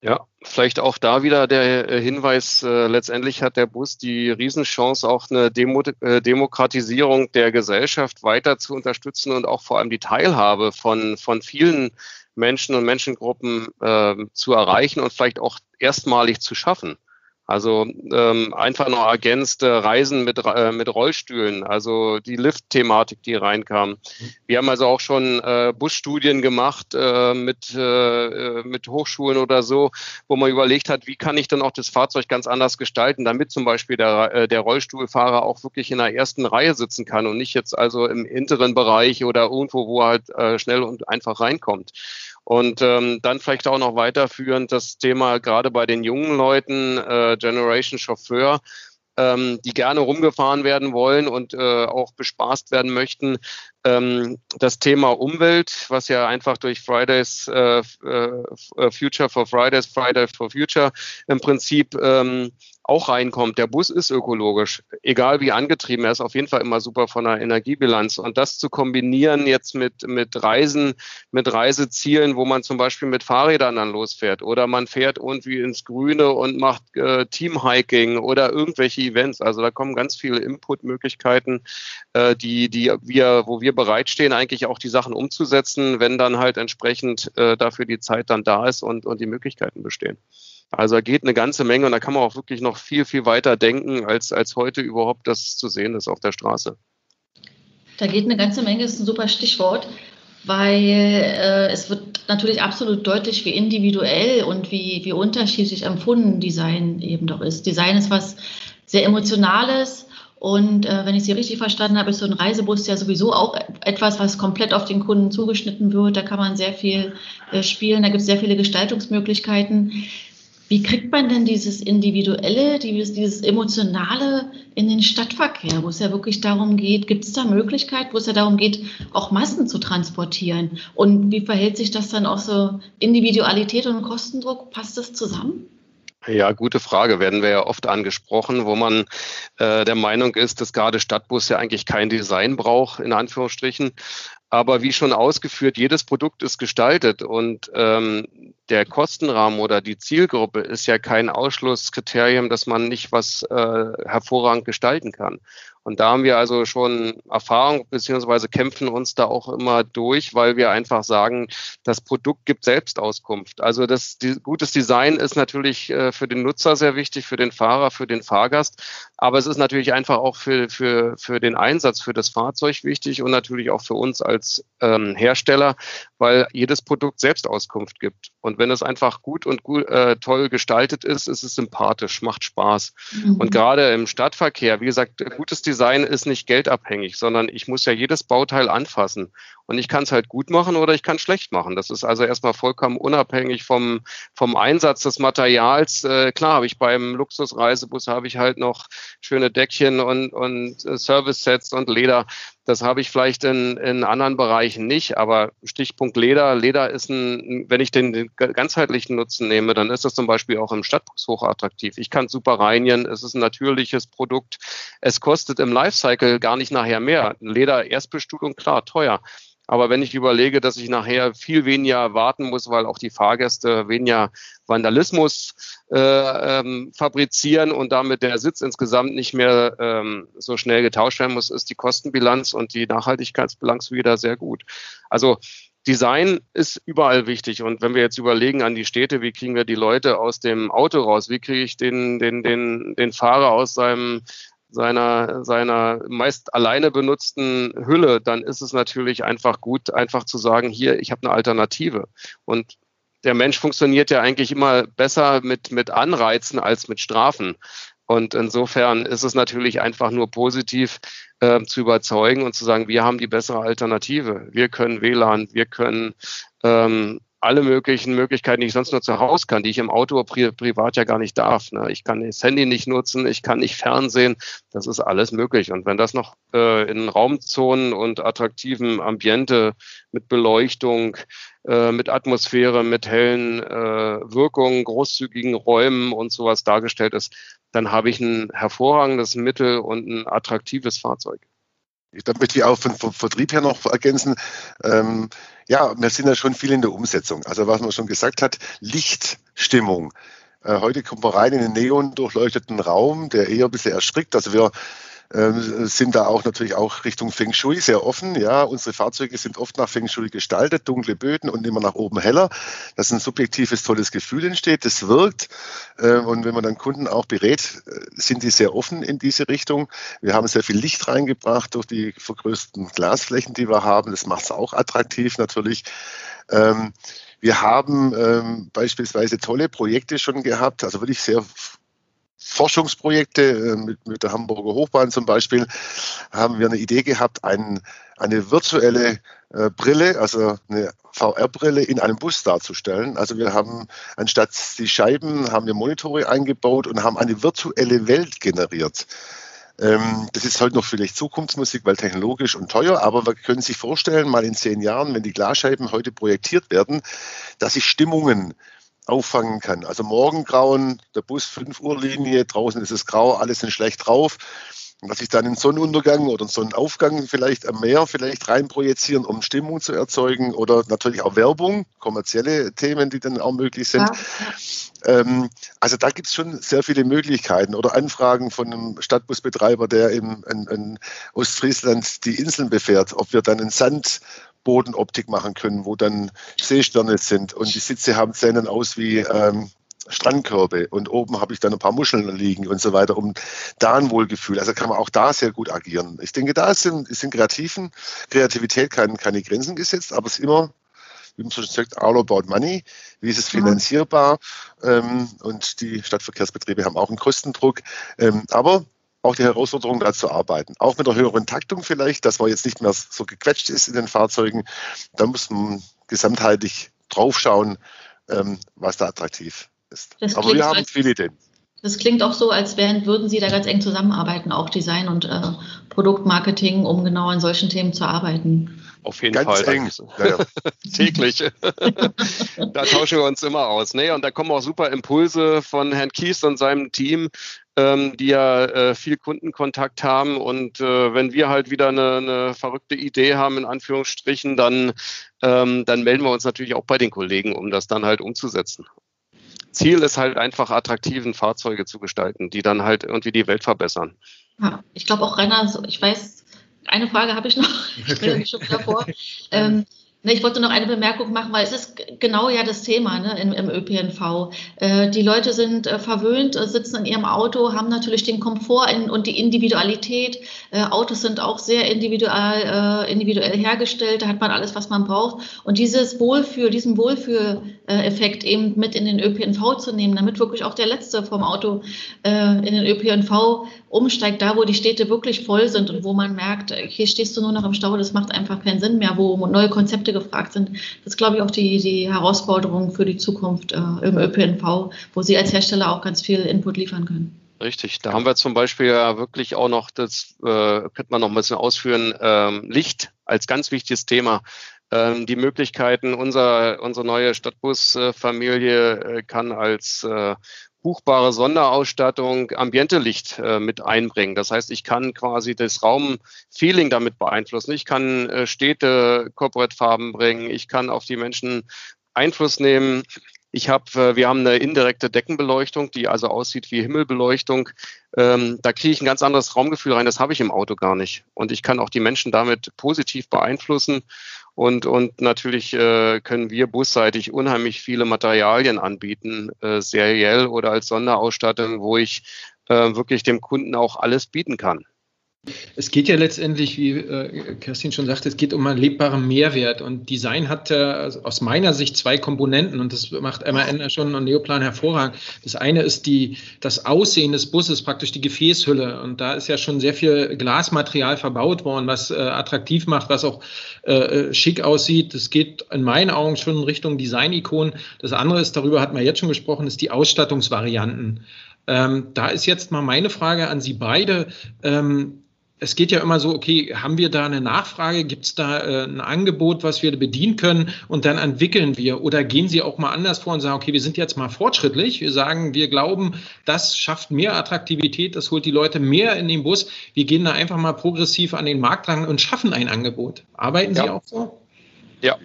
Ja, vielleicht auch da wieder der äh, Hinweis, äh, letztendlich hat der Bus die Riesenchance, auch eine Demo äh, Demokratisierung der Gesellschaft weiter zu unterstützen und auch vor allem die Teilhabe von, von vielen Menschen und Menschengruppen äh, zu erreichen und vielleicht auch erstmalig zu schaffen. Also ähm, einfach noch ergänzt äh, Reisen mit, äh, mit Rollstühlen, also die Lift-Thematik, die reinkam. Wir haben also auch schon äh, Busstudien gemacht äh, mit, äh, äh, mit Hochschulen oder so, wo man überlegt hat, wie kann ich dann auch das Fahrzeug ganz anders gestalten, damit zum Beispiel der, äh, der Rollstuhlfahrer auch wirklich in der ersten Reihe sitzen kann und nicht jetzt also im hinteren Bereich oder irgendwo, wo er halt äh, schnell und einfach reinkommt. Und ähm, dann vielleicht auch noch weiterführend das Thema gerade bei den jungen Leuten, äh, Generation Chauffeur, ähm, die gerne rumgefahren werden wollen und äh, auch bespaßt werden möchten. Ähm, das Thema Umwelt, was ja einfach durch Fridays äh, äh, Future for Fridays, Friday for Future im Prinzip ähm, auch reinkommt. Der Bus ist ökologisch, egal wie angetrieben, er ist auf jeden Fall immer super von der Energiebilanz. Und das zu kombinieren jetzt mit, mit Reisen, mit Reisezielen, wo man zum Beispiel mit Fahrrädern dann losfährt oder man fährt irgendwie ins Grüne und macht äh, Teamhiking oder irgendwelche Events. Also da kommen ganz viele Inputmöglichkeiten, äh, die, die wir, wo wir bereitstehen, eigentlich auch die Sachen umzusetzen, wenn dann halt entsprechend äh, dafür die Zeit dann da ist und, und die Möglichkeiten bestehen. Also da geht eine ganze Menge und da kann man auch wirklich noch viel, viel weiter denken, als, als heute überhaupt das zu sehen ist auf der Straße. Da geht eine ganze Menge, ist ein super Stichwort, weil äh, es wird natürlich absolut deutlich, wie individuell und wie, wie unterschiedlich empfunden Design eben doch ist. Design ist was sehr Emotionales. Und äh, wenn ich Sie richtig verstanden habe, ist so ein Reisebus ja sowieso auch etwas, was komplett auf den Kunden zugeschnitten wird. Da kann man sehr viel äh, spielen, da gibt es sehr viele Gestaltungsmöglichkeiten. Wie kriegt man denn dieses Individuelle, dieses, dieses Emotionale in den Stadtverkehr, wo es ja wirklich darum geht, gibt es da Möglichkeit, wo es ja darum geht, auch Massen zu transportieren? Und wie verhält sich das dann auch so Individualität und Kostendruck? Passt das zusammen? Ja, gute Frage. Werden wir ja oft angesprochen, wo man äh, der Meinung ist, dass gerade Stadtbus ja eigentlich kein Design braucht, in Anführungsstrichen. Aber wie schon ausgeführt, jedes Produkt ist gestaltet und ähm, der Kostenrahmen oder die Zielgruppe ist ja kein Ausschlusskriterium, dass man nicht was äh, hervorragend gestalten kann. Und da haben wir also schon Erfahrung beziehungsweise kämpfen uns da auch immer durch, weil wir einfach sagen, das Produkt gibt Selbstauskunft. Also das die, gutes Design ist natürlich äh, für den Nutzer sehr wichtig, für den Fahrer, für den Fahrgast, aber es ist natürlich einfach auch für, für, für den Einsatz, für das Fahrzeug wichtig und natürlich auch für uns als ähm, Hersteller, weil jedes Produkt Selbstauskunft gibt. Und wenn es einfach gut und gut, äh, toll gestaltet ist, ist es sympathisch, macht Spaß. Mhm. Und gerade im Stadtverkehr, wie gesagt, gutes Design ist nicht geldabhängig, sondern ich muss ja jedes Bauteil anfassen. Und ich kann es halt gut machen oder ich kann es schlecht machen. Das ist also erstmal vollkommen unabhängig vom, vom Einsatz des Materials. Äh, klar habe ich beim Luxusreisebus habe ich halt noch schöne Deckchen und, und äh, Service-Sets und Leder. Das habe ich vielleicht in, in anderen Bereichen nicht, aber Stichpunkt Leder. Leder ist ein, wenn ich den, ganzheitlichen Nutzen nehme, dann ist das zum Beispiel auch im Stadtbus hochattraktiv. Ich kann super reinigen, es ist ein natürliches Produkt. Es kostet im Lifecycle gar nicht nachher mehr. Leder Erstbestuhlung, klar, teuer. Aber wenn ich überlege, dass ich nachher viel weniger warten muss, weil auch die Fahrgäste weniger Vandalismus äh, ähm, fabrizieren und damit der Sitz insgesamt nicht mehr ähm, so schnell getauscht werden muss, ist die Kostenbilanz und die Nachhaltigkeitsbilanz wieder sehr gut. Also Design ist überall wichtig. Und wenn wir jetzt überlegen an die Städte, wie kriegen wir die Leute aus dem Auto raus? Wie kriege ich den, den, den, den Fahrer aus seinem seiner, seiner meist alleine benutzten Hülle, dann ist es natürlich einfach gut, einfach zu sagen, hier, ich habe eine Alternative. Und der Mensch funktioniert ja eigentlich immer besser mit, mit Anreizen als mit Strafen. Und insofern ist es natürlich einfach nur positiv äh, zu überzeugen und zu sagen, wir haben die bessere Alternative. Wir können WLAN, wir können ähm, alle möglichen Möglichkeiten, die ich sonst nur zu Hause kann, die ich im Auto pri privat ja gar nicht darf. Ne? Ich kann das Handy nicht nutzen, ich kann nicht Fernsehen, das ist alles möglich. Und wenn das noch äh, in Raumzonen und attraktiven Ambiente mit Beleuchtung, äh, mit Atmosphäre, mit hellen äh, Wirkungen, großzügigen Räumen und sowas dargestellt ist, dann habe ich ein hervorragendes Mittel und ein attraktives Fahrzeug. Da möchte ich auch vom Vertrieb her noch ergänzen. Ähm, ja, wir sind ja schon viel in der Umsetzung. Also was man schon gesagt hat, Lichtstimmung. Äh, heute kommt man rein in einen neon durchleuchteten Raum, der eher ein bisschen erschrickt. Also wir ähm, sind da auch natürlich auch Richtung Feng Shui sehr offen. Ja, unsere Fahrzeuge sind oft nach Feng Shui gestaltet, dunkle Böden und immer nach oben heller, dass ein subjektives, tolles Gefühl entsteht. Das wirkt. Äh, und wenn man dann Kunden auch berät, äh, sind die sehr offen in diese Richtung. Wir haben sehr viel Licht reingebracht durch die vergrößerten Glasflächen, die wir haben. Das macht es auch attraktiv natürlich. Ähm, wir haben ähm, beispielsweise tolle Projekte schon gehabt, also wirklich sehr Forschungsprojekte äh, mit, mit der Hamburger Hochbahn zum Beispiel, haben wir eine Idee gehabt, ein, eine virtuelle äh, Brille, also eine VR-Brille in einem Bus darzustellen. Also wir haben anstatt die Scheiben, haben wir Monitore eingebaut und haben eine virtuelle Welt generiert. Ähm, das ist heute noch vielleicht Zukunftsmusik, weil technologisch und teuer, aber wir können sich vorstellen, mal in zehn Jahren, wenn die Glasscheiben heute projektiert werden, dass ich Stimmungen auffangen kann. Also Morgengrauen, der Bus 5 Uhr Linie, draußen ist es grau, alles sind schlecht drauf. Und dass ich dann einen Sonnenuntergang oder einen Sonnenaufgang vielleicht am Meer vielleicht reinprojizieren, um Stimmung zu erzeugen oder natürlich auch Werbung, kommerzielle Themen, die dann auch möglich sind. Ja. Ähm, also da gibt es schon sehr viele Möglichkeiten oder Anfragen von einem Stadtbusbetreiber, der im, in, in Ostfriesland die Inseln befährt, ob wir dann einen Sand Bodenoptik machen können, wo dann Seesterne sind und die Sitze haben sehen aus wie ähm, Strandkörbe und oben habe ich dann ein paar Muscheln liegen und so weiter, um da ein Wohlgefühl. Also kann man auch da sehr gut agieren. Ich denke, da sind, sind Kreativen, Kreativität keine, keine Grenzen gesetzt, aber es ist immer, wie man so schön sagt, all about money. Wie ist es finanzierbar? Ähm, und die Stadtverkehrsbetriebe haben auch einen Kostendruck. Ähm, aber auch die Herausforderung, da zu arbeiten. Auch mit der höheren Taktung vielleicht, dass man jetzt nicht mehr so gequetscht ist in den Fahrzeugen. Da muss man gesamtheitlich draufschauen, ähm, was da attraktiv ist. Das Aber wir haben viele Ideen. Das klingt auch so, als wären, würden Sie da ganz eng zusammenarbeiten, auch Design und äh, Produktmarketing, um genau an solchen Themen zu arbeiten. Auf jeden Ganz Fall. Eng. Ja, ja. Täglich. da tauschen wir uns immer aus. Nee, und da kommen auch super Impulse von Herrn Kies und seinem Team, ähm, die ja äh, viel Kundenkontakt haben. Und äh, wenn wir halt wieder eine, eine, verrückte Idee haben, in Anführungsstrichen, dann, ähm, dann melden wir uns natürlich auch bei den Kollegen, um das dann halt umzusetzen. Ziel ist halt einfach attraktiven Fahrzeuge zu gestalten, die dann halt irgendwie die Welt verbessern. Ja, ich glaube auch Renner, ich weiß, eine Frage habe ich noch, okay. schon davor. Ähm, Ne, ich wollte noch eine Bemerkung machen, weil es ist genau ja das Thema ne, im, im ÖPNV. Äh, die Leute sind äh, verwöhnt, äh, sitzen in ihrem Auto, haben natürlich den Komfort in, und die Individualität. Äh, Autos sind auch sehr individual, äh, individuell hergestellt, da hat man alles, was man braucht. Und dieses Wohlfühl, diesen Wohlfühleffekt eben mit in den ÖPNV zu nehmen, damit wirklich auch der Letzte vom Auto äh, in den ÖPNV umsteigt, da wo die Städte wirklich voll sind und wo man merkt, hier stehst du nur noch im Stau, das macht einfach keinen Sinn mehr, wo neue Konzepte gefragt sind. Das ist, glaube ich, auch die, die Herausforderung für die Zukunft äh, im ÖPNV, wo Sie als Hersteller auch ganz viel Input liefern können. Richtig, da haben wir zum Beispiel ja wirklich auch noch, das äh, könnte man noch ein bisschen ausführen, ähm, Licht als ganz wichtiges Thema ähm, die Möglichkeiten. Unser, unsere neue Stadtbusfamilie äh, kann als äh, buchbare Sonderausstattung Ambientelicht äh, mit einbringen. Das heißt, ich kann quasi das Raumfeeling damit beeinflussen. Ich kann äh, Städte Corporate-Farben bringen. Ich kann auf die Menschen Einfluss nehmen. Ich habe, äh, wir haben eine indirekte Deckenbeleuchtung, die also aussieht wie Himmelbeleuchtung. Ähm, da kriege ich ein ganz anderes Raumgefühl rein. Das habe ich im Auto gar nicht. Und ich kann auch die Menschen damit positiv beeinflussen. Und, und natürlich äh, können wir busseitig unheimlich viele Materialien anbieten, äh, seriell oder als Sonderausstattung, wo ich äh, wirklich dem Kunden auch alles bieten kann. Es geht ja letztendlich, wie äh, Kerstin schon sagte, es geht um einen lebbaren Mehrwert. Und Design hat äh, aus meiner Sicht zwei Komponenten und das macht MAN schon und Neoplan hervorragend. Das eine ist die, das Aussehen des Busses, praktisch die Gefäßhülle. Und da ist ja schon sehr viel Glasmaterial verbaut worden, was äh, attraktiv macht, was auch äh, äh schick aussieht. Das geht in meinen Augen schon in Richtung Design-Ikon. Das andere ist, darüber hat man jetzt schon gesprochen, ist die Ausstattungsvarianten. Ähm, da ist jetzt mal meine Frage an Sie beide. Ähm, es geht ja immer so, okay, haben wir da eine Nachfrage? Gibt es da äh, ein Angebot, was wir bedienen können? Und dann entwickeln wir. Oder gehen Sie auch mal anders vor und sagen, okay, wir sind jetzt mal fortschrittlich. Wir sagen, wir glauben, das schafft mehr Attraktivität, das holt die Leute mehr in den Bus. Wir gehen da einfach mal progressiv an den Markt ran und schaffen ein Angebot. Arbeiten Sie ja. auch so? Ja,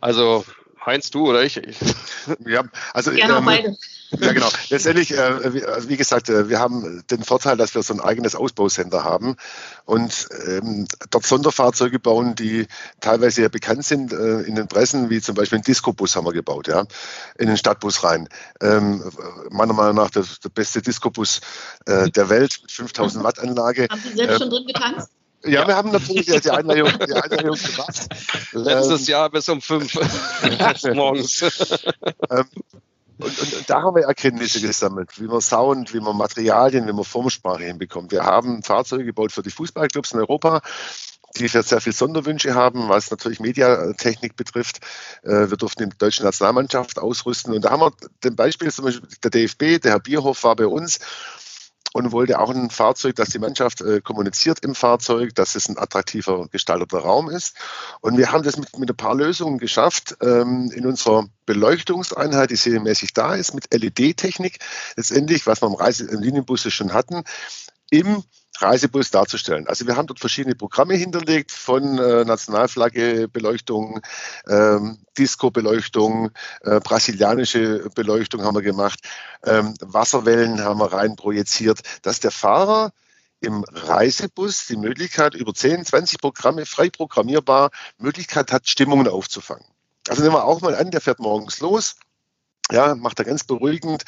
also Heinz, du oder ich? Ja, also Gerne ähm, beide. Ja, genau. Letztendlich, äh, wie, also wie, gesagt, äh, wir haben den Vorteil, dass wir so ein eigenes Ausbausender haben und ähm, dort Sonderfahrzeuge bauen, die teilweise ja bekannt sind äh, in den Pressen, wie zum Beispiel einen Disco-Bus haben wir gebaut, ja, in den Stadtbus rein. Ähm, meiner Meinung nach der, der beste Disco-Bus äh, der Welt mit 5000 Watt Anlage. Haben Sie selbst ähm, schon drin getanzt? Ja, ja, wir haben natürlich die Einweihung, die Einweihung gemacht. Letztes ähm, Jahr bis um fünf morgens. ähm, und, und, und, da haben wir Erkenntnisse gesammelt, wie man Sound, wie man Materialien, wie man Formsprache hinbekommt. Wir haben Fahrzeuge gebaut für die Fußballclubs in Europa, die sehr viel Sonderwünsche haben, was natürlich Mediatechnik betrifft. Äh, wir durften die deutsche Nationalmannschaft ausrüsten. Und da haben wir den Beispiel, zum Beispiel der DFB, der Herr Bierhoff war bei uns und wollte auch ein Fahrzeug, dass die Mannschaft äh, kommuniziert im Fahrzeug, dass es ein attraktiver gestalteter Raum ist. Und wir haben das mit, mit ein paar Lösungen geschafft ähm, in unserer Beleuchtungseinheit, die serienmäßig da ist, mit LED-Technik, letztendlich, was wir im, Reise, im Linienbus schon hatten, im Reisebus darzustellen. Also wir haben dort verschiedene Programme hinterlegt von äh, Nationalflagge Beleuchtung, ähm, Disco-Beleuchtung, äh, brasilianische Beleuchtung haben wir gemacht, ähm, Wasserwellen haben wir rein projiziert, dass der Fahrer im Reisebus die Möglichkeit, über 10, 20 Programme frei programmierbar, Möglichkeit hat, Stimmungen aufzufangen. Also nehmen wir auch mal an, der fährt morgens los, ja, macht er ganz beruhigend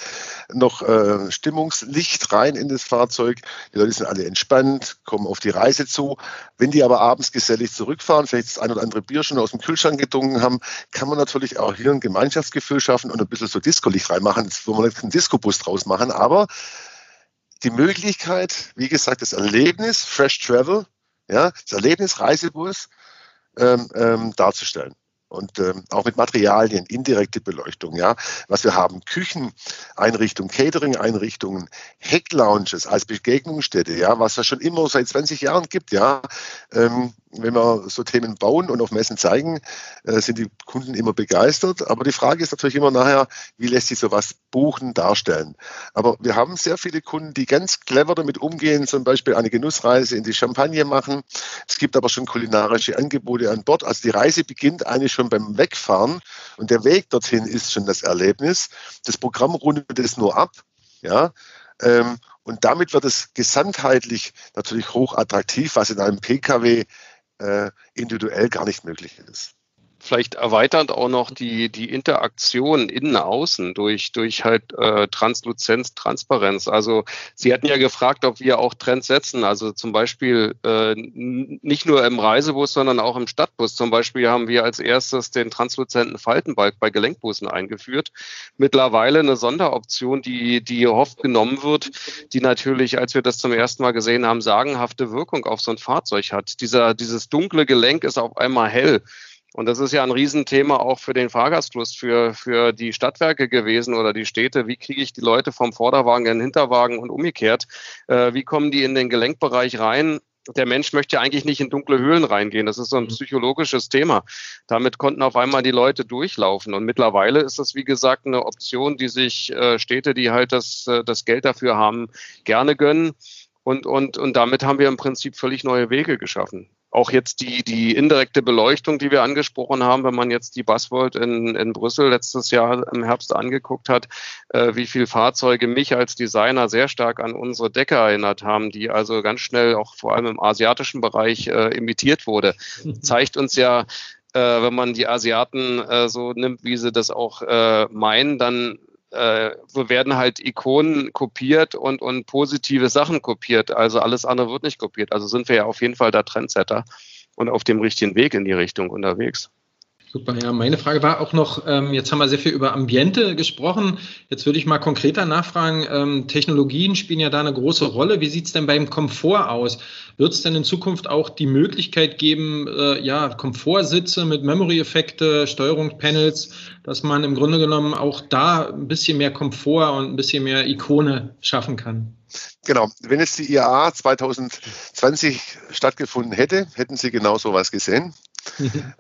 noch äh, Stimmungslicht rein in das Fahrzeug. Die Leute sind alle entspannt, kommen auf die Reise zu. Wenn die aber abends gesellig zurückfahren, vielleicht das ein oder andere Bier schon aus dem Kühlschrank getrunken haben, kann man natürlich auch hier ein Gemeinschaftsgefühl schaffen und ein bisschen so Disco-Licht reinmachen. Jetzt wollen wir nicht einen Disco-Bus draus machen, aber die Möglichkeit, wie gesagt, das Erlebnis, Fresh Travel, ja, das Erlebnis Reisebus ähm, ähm, darzustellen und ähm, auch mit Materialien, indirekte Beleuchtung, ja, was wir haben, Kücheneinrichtungen, Catering-Einrichtungen, Hecklounges als Begegnungsstätte, ja, was es schon immer seit 20 Jahren gibt, ja, ähm, wenn wir so Themen bauen und auf Messen zeigen, äh, sind die Kunden immer begeistert. Aber die Frage ist natürlich immer nachher, wie lässt sich sowas buchen, darstellen. Aber wir haben sehr viele Kunden, die ganz clever damit umgehen, zum Beispiel eine Genussreise in die Champagne machen. Es gibt aber schon kulinarische Angebote an Bord. Also die Reise beginnt eigentlich schon beim Wegfahren und der Weg dorthin ist schon das Erlebnis. Das Programm rundet es nur ab. Ja, ähm, und damit wird es gesamtheitlich natürlich hoch attraktiv, was in einem Pkw äh, individuell gar nicht möglich ist vielleicht erweiternd auch noch die, die Interaktion innen außen durch, durch halt äh, Transluzenz, Transparenz. Also Sie hatten ja gefragt, ob wir auch Trends setzen. Also zum Beispiel äh, nicht nur im Reisebus, sondern auch im Stadtbus. Zum Beispiel haben wir als erstes den transluzenten Faltenbalg bei Gelenkbussen eingeführt. Mittlerweile eine Sonderoption, die, die oft genommen wird, die natürlich, als wir das zum ersten Mal gesehen haben, sagenhafte Wirkung auf so ein Fahrzeug hat. Dieser, dieses dunkle Gelenk ist auf einmal hell. Und das ist ja ein Riesenthema auch für den Fahrgastfluss, für, für die Stadtwerke gewesen oder die Städte. Wie kriege ich die Leute vom Vorderwagen in den Hinterwagen und umgekehrt? Äh, wie kommen die in den Gelenkbereich rein? der Mensch möchte ja eigentlich nicht in dunkle Höhlen reingehen. Das ist so ein mhm. psychologisches Thema. Damit konnten auf einmal die Leute durchlaufen. Und mittlerweile ist das, wie gesagt, eine Option, die sich äh, Städte, die halt das, äh, das Geld dafür haben, gerne gönnen. Und, und, und damit haben wir im Prinzip völlig neue Wege geschaffen auch jetzt die, die indirekte Beleuchtung, die wir angesprochen haben, wenn man jetzt die Buzzworld in, in Brüssel letztes Jahr im Herbst angeguckt hat, äh, wie viele Fahrzeuge mich als Designer sehr stark an unsere Decke erinnert haben, die also ganz schnell auch vor allem im asiatischen Bereich äh, imitiert wurde, zeigt uns ja, äh, wenn man die Asiaten äh, so nimmt, wie sie das auch äh, meinen, dann äh, werden halt Ikonen kopiert und, und positive Sachen kopiert. Also alles andere wird nicht kopiert. Also sind wir ja auf jeden Fall da Trendsetter und auf dem richtigen Weg in die Richtung unterwegs. Super, ja. Meine Frage war auch noch, ähm, jetzt haben wir sehr viel über Ambiente gesprochen. Jetzt würde ich mal konkreter nachfragen, ähm, Technologien spielen ja da eine große Rolle. Wie sieht es denn beim Komfort aus? Wird es denn in Zukunft auch die Möglichkeit geben, äh, ja, Komfortsitze mit Memory-Effekte, Steuerungspanels, dass man im Grunde genommen auch da ein bisschen mehr Komfort und ein bisschen mehr Ikone schaffen kann? Genau, wenn jetzt die IAA 2020 stattgefunden hätte, hätten Sie genau sowas gesehen.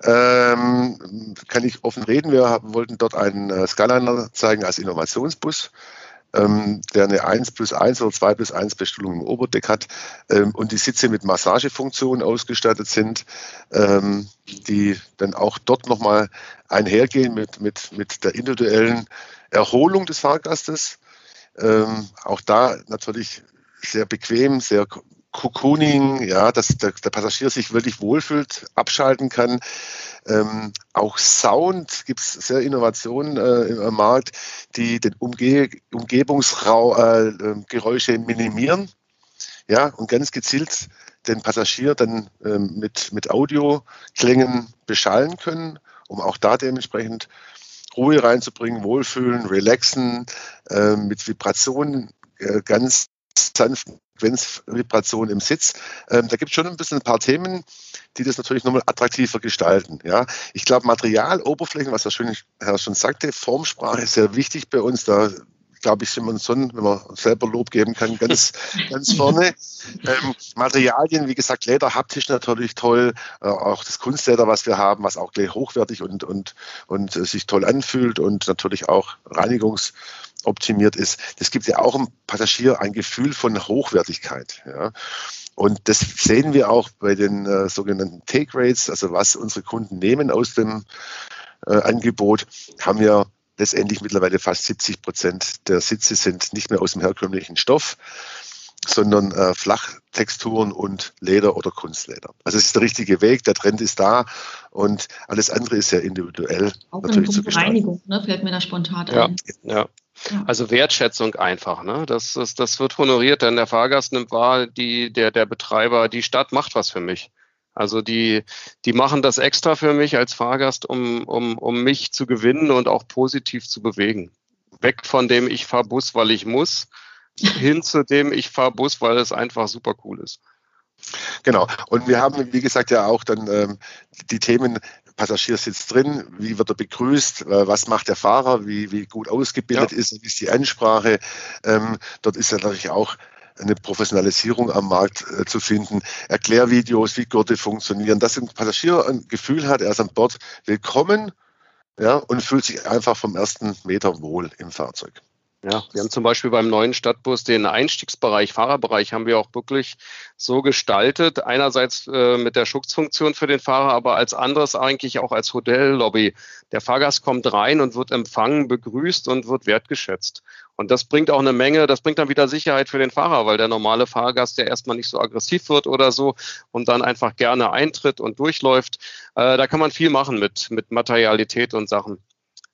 Ähm, kann ich offen reden. Wir wollten dort einen äh, Skyliner zeigen als Innovationsbus. ähm, der eine 1 plus 1 oder 2 plus 1 Bestuhlung im Oberdeck hat ähm, und die Sitze mit Massagefunktionen ausgestattet sind, ähm, die dann auch dort nochmal einhergehen mit, mit, mit der individuellen Erholung des Fahrgastes. Ähm, auch da natürlich sehr bequem, sehr Cocooning, ja, dass der, der, Passagier sich wirklich wohlfühlt, abschalten kann. Ähm, auch Sound gibt es sehr Innovationen äh, im Markt, die den Umge Umgebungsgeräusche äh, minimieren. Ja, und ganz gezielt den Passagier dann ähm, mit, mit Audioklängen beschallen können, um auch da dementsprechend Ruhe reinzubringen, wohlfühlen, relaxen, äh, mit Vibrationen äh, ganz sanften Frequenzvibration im Sitz. Ähm, da gibt es schon ein bisschen ein paar Themen, die das natürlich nochmal attraktiver gestalten. Ja, ich glaube, Material, Oberflächen, was der Herr schon sagte, Formsprache ist sehr wichtig bei uns. Da glaube ich, sind wir uns schon, wenn man selber Lob geben kann, ganz, ganz vorne. Ähm, Materialien, wie gesagt, Leder, haptisch natürlich toll, äh, auch das Kunstleder, was wir haben, was auch gleich hochwertig und, und, und äh, sich toll anfühlt und natürlich auch Reinigungs- optimiert ist, das gibt ja auch im Passagier ein Gefühl von Hochwertigkeit. Ja. Und das sehen wir auch bei den äh, sogenannten Take Rates, also was unsere Kunden nehmen aus dem äh, Angebot, haben wir letztendlich mittlerweile fast 70 Prozent der Sitze sind nicht mehr aus dem herkömmlichen Stoff, sondern äh, Flachtexturen und Leder oder Kunstleder. Also es ist der richtige Weg, der Trend ist da und alles andere ist ja individuell. Auch natürlich in Punkt Reinigung, ne, fällt mir da spontan ja, ein. Ja, also Wertschätzung einfach, ne? Das, das, das wird honoriert, denn der Fahrgast nimmt wahr, die, der, der Betreiber, die Stadt macht was für mich. Also die, die machen das extra für mich als Fahrgast, um, um, um mich zu gewinnen und auch positiv zu bewegen. Weg von dem ich fahre Bus, weil ich muss, hin zu dem ich fahre Bus, weil es einfach super cool ist. Genau. Und wir haben, wie gesagt, ja auch dann ähm, die Themen Passagier sitzt drin, wie wird er begrüßt, äh, was macht der Fahrer, wie, wie gut ausgebildet ja. ist, wie ist die Ansprache. Ähm, dort ist natürlich auch eine Professionalisierung am Markt äh, zu finden, Erklärvideos, wie Gurte funktionieren, dass ein Passagier ein Gefühl hat, er ist an Bord willkommen ja, und fühlt sich einfach vom ersten Meter wohl im Fahrzeug. Ja, wir haben zum Beispiel beim neuen Stadtbus den Einstiegsbereich, Fahrerbereich haben wir auch wirklich so gestaltet. Einerseits äh, mit der Schutzfunktion für den Fahrer, aber als anderes eigentlich auch als Hotellobby. Der Fahrgast kommt rein und wird empfangen, begrüßt und wird wertgeschätzt. Und das bringt auch eine Menge, das bringt dann wieder Sicherheit für den Fahrer, weil der normale Fahrgast ja erstmal nicht so aggressiv wird oder so und dann einfach gerne eintritt und durchläuft. Äh, da kann man viel machen mit, mit Materialität und Sachen.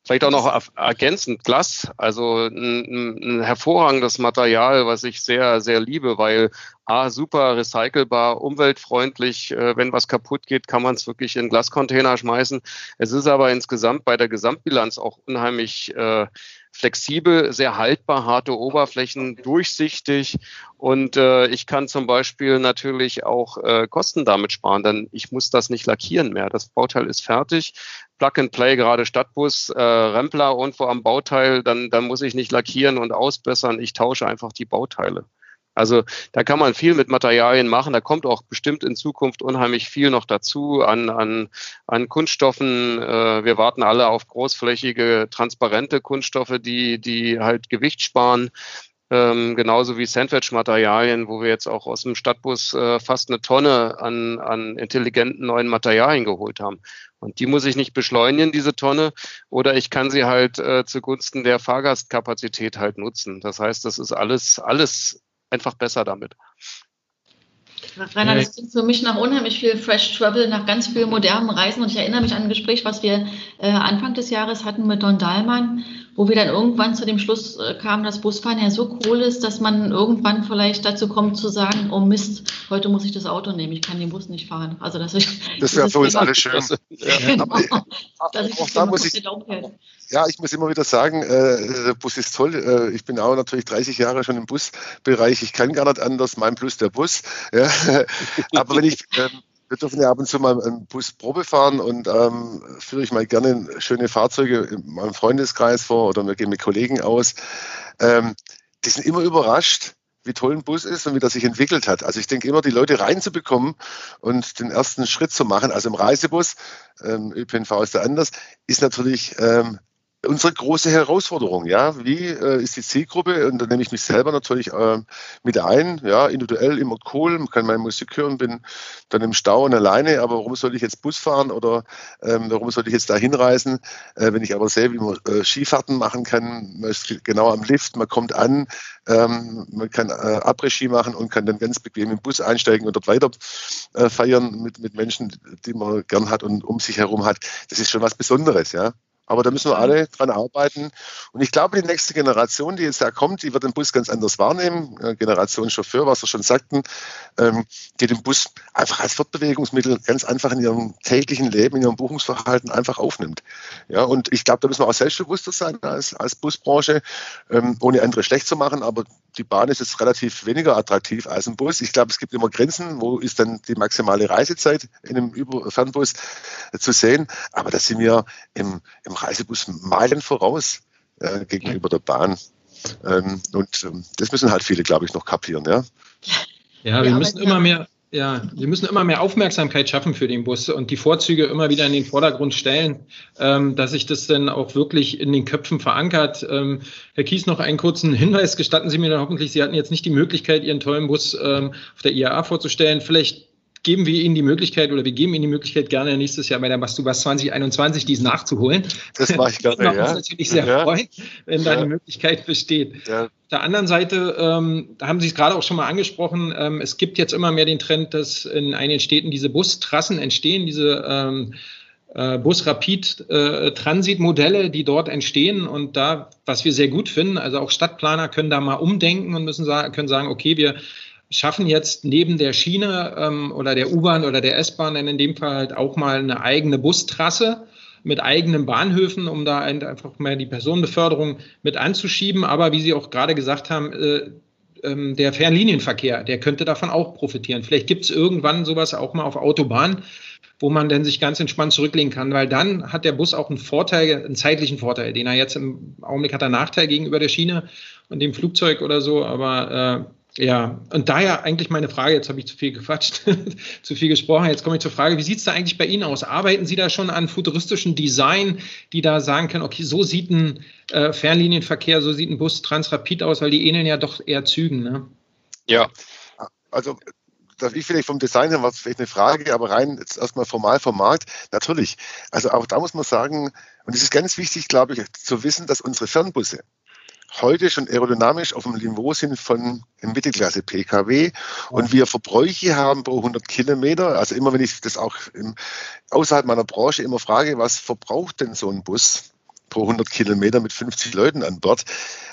Vielleicht auch noch ergänzend Glas, also ein, ein, hervorragendes Material, was ich sehr, sehr liebe, weil A, super recycelbar, umweltfreundlich. Äh, wenn was kaputt geht, kann man es wirklich in Glascontainer schmeißen. Es ist aber insgesamt bei der Gesamtbilanz auch unheimlich äh, flexibel, sehr haltbar, harte Oberflächen, durchsichtig und äh, ich kann zum Beispiel natürlich auch äh, Kosten damit sparen, denn ich muss das nicht lackieren mehr. Das Bauteil ist fertig, Plug and Play, gerade Stadtbus, äh, Rempler irgendwo am Bauteil, dann, dann muss ich nicht lackieren und ausbessern. Ich tausche einfach die Bauteile. Also da kann man viel mit Materialien machen. Da kommt auch bestimmt in Zukunft unheimlich viel noch dazu an, an, an Kunststoffen. Äh, wir warten alle auf großflächige, transparente Kunststoffe, die, die halt Gewicht sparen. Ähm, genauso wie Sandwich-Materialien, wo wir jetzt auch aus dem Stadtbus äh, fast eine Tonne an, an intelligenten neuen Materialien geholt haben. Und die muss ich nicht beschleunigen, diese Tonne, oder ich kann sie halt äh, zugunsten der Fahrgastkapazität halt nutzen. Das heißt, das ist alles, alles einfach besser damit. Rainer, das klingt für mich nach unheimlich viel Fresh Travel, nach ganz viel modernen Reisen. Und ich erinnere mich an ein Gespräch, was wir äh, Anfang des Jahres hatten mit Don Dahlmann, wo wir dann irgendwann zu dem Schluss äh, kamen, dass Busfahren ja so cool ist, dass man irgendwann vielleicht dazu kommt zu sagen, oh Mist, heute muss ich das Auto nehmen, ich kann den Bus nicht fahren. Also dass ich, das wäre für uns alle schön. Ja. Genau. dass ich auch da muss ich, ja, ich muss immer wieder sagen, äh, der Bus ist toll. Äh, ich bin auch natürlich 30 Jahre schon im Busbereich. Ich kann gar nicht anders. Mein Plus der Bus. Ja. Aber wenn ich, ähm, wir dürfen ja ab und zu mal einen Bus Probe fahren und ähm, führe ich mal gerne schöne Fahrzeuge in meinem Freundeskreis vor oder wir gehen mit Kollegen aus. Ähm, die sind immer überrascht, wie toll ein Bus ist und wie das sich entwickelt hat. Also ich denke immer, die Leute reinzubekommen und den ersten Schritt zu machen, also im Reisebus, ähm, ÖPNV ist da anders, ist natürlich ähm, unsere große Herausforderung, ja. Wie äh, ist die Zielgruppe? Und da nehme ich mich selber natürlich äh, mit ein, ja, individuell immer cool, man kann meine Musik hören, bin dann im Stau und alleine, aber warum soll ich jetzt Bus fahren oder ähm, warum soll ich jetzt da hinreisen? Äh, wenn ich aber sehe, wie man äh, Skifahrten machen kann, man ist genau am Lift, man kommt an, ähm, man kann äh, Après-Ski machen und kann dann ganz bequem im Bus einsteigen und dort weiter äh, feiern mit, mit Menschen, die man gern hat und um sich herum hat. Das ist schon was Besonderes, ja. Aber da müssen wir alle dran arbeiten. Und ich glaube, die nächste Generation, die jetzt da kommt, die wird den Bus ganz anders wahrnehmen. Generation Chauffeur, was wir schon sagten, ähm, die den Bus einfach als Fortbewegungsmittel ganz einfach in ihrem täglichen Leben, in ihrem Buchungsverhalten einfach aufnimmt. Ja, und ich glaube, da müssen wir auch selbstbewusster sein als, als Busbranche, ähm, ohne andere schlecht zu machen. Aber die Bahn ist jetzt relativ weniger attraktiv als ein Bus. Ich glaube, es gibt immer Grenzen. Wo ist dann die maximale Reisezeit in einem Fernbus zu sehen? Aber da sind wir im, im Reisebus Meilen voraus äh, gegenüber der Bahn. Ähm, und ähm, das müssen halt viele, glaube ich, noch kapieren. Ja, ja wir ja, müssen immer mehr. Ja, wir müssen immer mehr Aufmerksamkeit schaffen für den Bus und die Vorzüge immer wieder in den Vordergrund stellen, ähm, dass sich das dann auch wirklich in den Köpfen verankert. Ähm, Herr Kies, noch einen kurzen Hinweis. Gestatten Sie mir dann hoffentlich, Sie hatten jetzt nicht die Möglichkeit, Ihren tollen Bus ähm, auf der IAA vorzustellen. Vielleicht geben wir Ihnen die Möglichkeit oder wir geben Ihnen die Möglichkeit, gerne nächstes Jahr bei der Mastubas 2021 dies nachzuholen. Das mache ich gerne. Das ja. uns natürlich sehr ja. freuen, wenn ja. da die Möglichkeit besteht. Ja. Auf der anderen Seite, ähm, da haben Sie es gerade auch schon mal angesprochen, ähm, es gibt jetzt immer mehr den Trend, dass in einigen Städten diese Bustrassen entstehen, diese ähm, äh, Bus-Rapid-Transit-Modelle, äh, die dort entstehen und da, was wir sehr gut finden, also auch Stadtplaner können da mal umdenken und müssen sagen, können sagen, okay, wir schaffen jetzt neben der Schiene ähm, oder der U-Bahn oder der S-Bahn in dem Fall halt auch mal eine eigene Bustrasse mit eigenen Bahnhöfen, um da einfach mal die Personenbeförderung mit anzuschieben. Aber wie Sie auch gerade gesagt haben, äh, ähm, der Fernlinienverkehr, der könnte davon auch profitieren. Vielleicht gibt es irgendwann sowas auch mal auf Autobahn, wo man dann sich ganz entspannt zurücklegen kann, weil dann hat der Bus auch einen Vorteil, einen zeitlichen Vorteil, den er jetzt im Augenblick hat, einen Nachteil gegenüber der Schiene und dem Flugzeug oder so, aber äh, ja, und daher eigentlich meine Frage, jetzt habe ich zu viel gequatscht, zu viel gesprochen, jetzt komme ich zur Frage, wie sieht es da eigentlich bei Ihnen aus? Arbeiten Sie da schon an futuristischen Design, die da sagen können, okay, so sieht ein äh, Fernlinienverkehr, so sieht ein Bus Transrapid aus, weil die ähneln ja doch eher Zügen, ne? Ja, also das ich vielleicht vom Design her war vielleicht eine Frage, aber rein jetzt erstmal formal vom Markt, natürlich. Also auch da muss man sagen, und es ist ganz wichtig, glaube ich, zu wissen, dass unsere Fernbusse, heute schon aerodynamisch auf dem Niveau sind von Mittelklasse PKW und wir Verbräuche haben pro 100 Kilometer. Also immer wenn ich das auch im, außerhalb meiner Branche immer frage, was verbraucht denn so ein Bus? Pro 100 Kilometer mit 50 Leuten an Bord.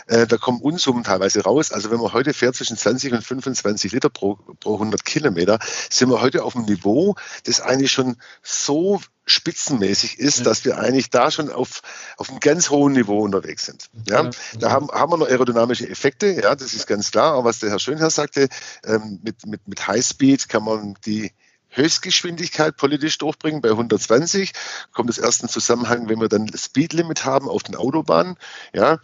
Äh, da kommen Unsummen teilweise raus. Also wenn man heute fährt zwischen 20 und 25 Liter pro, pro 100 Kilometer, sind wir heute auf einem Niveau, das eigentlich schon so spitzenmäßig ist, ja. dass wir eigentlich da schon auf, auf einem ganz hohen Niveau unterwegs sind. Ja, ja. Da haben, haben wir noch aerodynamische Effekte, ja, das ist ganz klar. Aber was der Herr Schönherr sagte, ähm, mit, mit, mit Highspeed kann man die Höchstgeschwindigkeit politisch durchbringen bei 120. Kommt das erst in Zusammenhang, wenn wir dann Speedlimit haben auf den Autobahnen. Ja,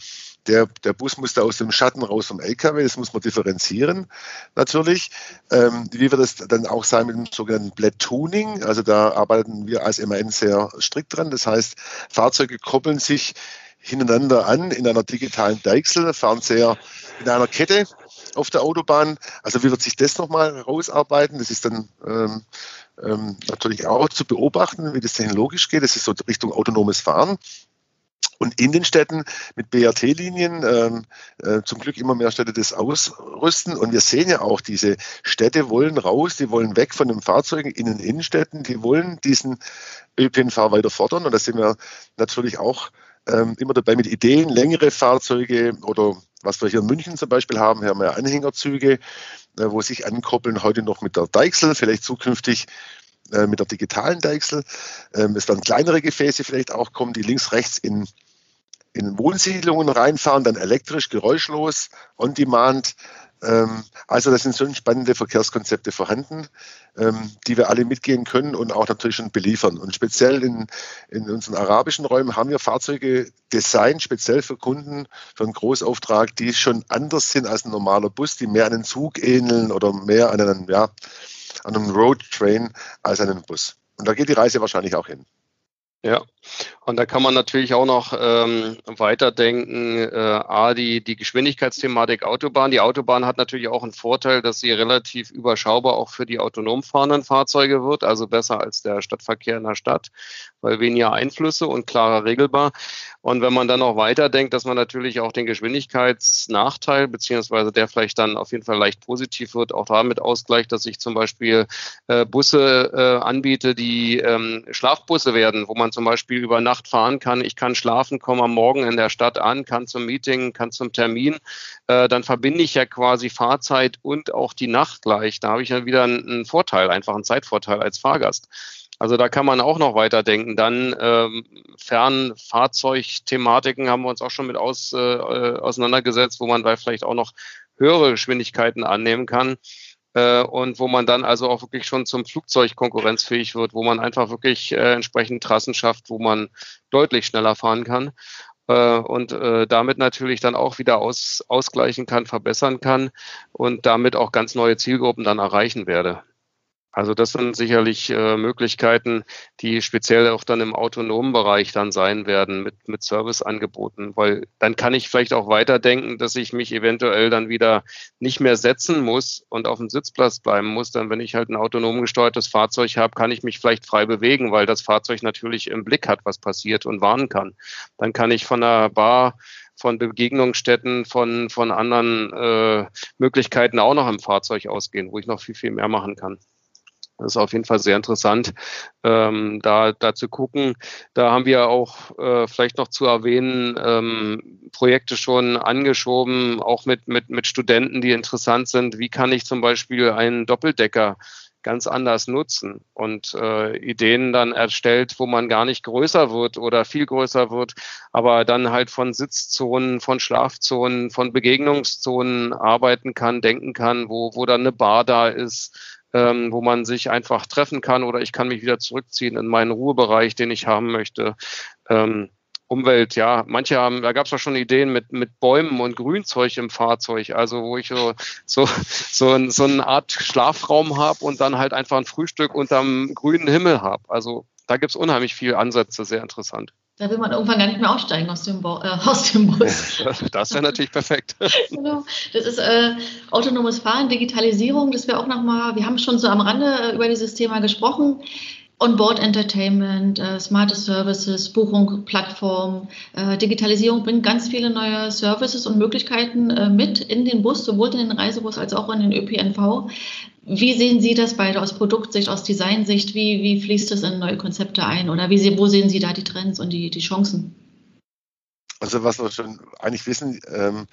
der, der Bus muss da aus dem Schatten raus vom LKW, das muss man differenzieren natürlich. Ähm, wie wird das dann auch sein mit dem sogenannten Bled Tuning? Also da arbeiten wir als MAN sehr strikt dran. Das heißt, Fahrzeuge koppeln sich hintereinander an in einer digitalen Deichsel, fahren sehr in einer Kette auf der Autobahn. Also wie wird sich das nochmal rausarbeiten? Das ist dann ähm, ähm, natürlich auch zu beobachten, wie das technologisch geht. Das ist so Richtung autonomes Fahren. Und in den Städten mit BRT-Linien, ähm, äh, zum Glück immer mehr Städte das ausrüsten. Und wir sehen ja auch, diese Städte wollen raus, die wollen weg von den Fahrzeugen in den Innenstädten, die wollen diesen ÖPNV weiter fordern. Und da sind wir natürlich auch ähm, immer dabei mit Ideen, längere Fahrzeuge oder was wir hier in München zum Beispiel haben, hier haben wir Anhängerzüge, äh, wo sich ankoppeln, heute noch mit der Deichsel, vielleicht zukünftig äh, mit der digitalen Deichsel. Ähm, es werden kleinere Gefäße vielleicht auch kommen, die links, rechts in, in Wohnsiedlungen reinfahren, dann elektrisch, geräuschlos, on demand. Ähm, also da sind schon spannende Verkehrskonzepte vorhanden, ähm, die wir alle mitgehen können und auch natürlich schon beliefern. Und speziell in, in unseren arabischen Räumen haben wir Fahrzeuge designt, speziell für Kunden, für einen Großauftrag, die schon anders sind als ein normaler Bus, die mehr einen Zug ähneln oder mehr an einen, ja, an einem Roadtrain als einen Bus. Und da geht die Reise wahrscheinlich auch hin. Ja, Und da kann man natürlich auch noch ähm, weiterdenken, äh, A, die, die Geschwindigkeitsthematik Autobahn. Die Autobahn hat natürlich auch einen Vorteil, dass sie relativ überschaubar auch für die autonom fahrenden Fahrzeuge wird, also besser als der Stadtverkehr in der Stadt, weil weniger Einflüsse und klarer regelbar. Und wenn man dann noch weiterdenkt, dass man natürlich auch den Geschwindigkeitsnachteil, beziehungsweise der vielleicht dann auf jeden Fall leicht positiv wird, auch damit ausgleicht, dass ich zum Beispiel äh, Busse äh, anbiete, die ähm, Schlafbusse werden, wo man zum Beispiel über Nacht fahren kann. Ich kann schlafen, komme am Morgen in der Stadt an, kann zum Meeting, kann zum Termin. Äh, dann verbinde ich ja quasi Fahrzeit und auch die Nacht gleich. Da habe ich ja wieder einen, Vorteil, einfach einen Zeitvorteil als Fahrgast. Also da kann man auch noch weiterdenken. Dann ähm, Fernfahrzeugthematiken haben wir uns auch schon mit aus, äh, auseinandergesetzt, wo man da vielleicht auch noch höhere Geschwindigkeiten annehmen kann äh, und wo man dann also auch wirklich schon zum Flugzeug konkurrenzfähig wird, wo man einfach wirklich äh, entsprechend Trassen schafft, wo man deutlich schneller fahren kann äh, und äh, damit natürlich dann auch wieder aus, ausgleichen kann, verbessern kann und damit auch ganz neue Zielgruppen dann erreichen werde. Also das sind sicherlich äh, Möglichkeiten, die speziell auch dann im autonomen Bereich dann sein werden mit, mit Serviceangeboten, weil dann kann ich vielleicht auch weiterdenken, dass ich mich eventuell dann wieder nicht mehr setzen muss und auf dem Sitzplatz bleiben muss. Dann, wenn ich halt ein autonom gesteuertes Fahrzeug habe, kann ich mich vielleicht frei bewegen, weil das Fahrzeug natürlich im Blick hat, was passiert und warnen kann. Dann kann ich von der Bar von Begegnungsstätten, von, von anderen äh, Möglichkeiten auch noch im Fahrzeug ausgehen, wo ich noch viel, viel mehr machen kann. Das ist auf jeden Fall sehr interessant, ähm, da, da zu gucken. Da haben wir auch äh, vielleicht noch zu erwähnen, ähm, Projekte schon angeschoben, auch mit, mit, mit Studenten, die interessant sind. Wie kann ich zum Beispiel einen Doppeldecker ganz anders nutzen und äh, Ideen dann erstellt, wo man gar nicht größer wird oder viel größer wird, aber dann halt von Sitzzonen, von Schlafzonen, von Begegnungszonen arbeiten kann, denken kann, wo, wo dann eine Bar da ist, ähm, wo man sich einfach treffen kann oder ich kann mich wieder zurückziehen in meinen Ruhebereich, den ich haben möchte. Ähm, Umwelt, ja, manche haben, da gab es auch schon Ideen mit, mit Bäumen und Grünzeug im Fahrzeug, also wo ich so, so, so, so eine Art Schlafraum habe und dann halt einfach ein Frühstück unterm grünen Himmel habe. Also da gibt es unheimlich viele Ansätze, sehr interessant. Da will man irgendwann gar nicht mehr aussteigen aus dem, Bo äh, aus dem Bus. Das wäre natürlich perfekt. genau. Das ist äh, autonomes Fahren, Digitalisierung. Das wäre auch nochmal, wir haben schon so am Rande äh, über dieses Thema gesprochen. On-Board Entertainment, äh, smarte Services, Buchung, Plattform, äh, Digitalisierung bringt ganz viele neue Services und Möglichkeiten äh, mit in den Bus, sowohl in den Reisebus als auch in den ÖPNV. Wie sehen Sie das beide aus Produktsicht, aus Designsicht? Wie, wie fließt das in neue Konzepte ein? Oder wie, wo sehen Sie da die Trends und die, die Chancen? Also was wir schon eigentlich wissen, ähm,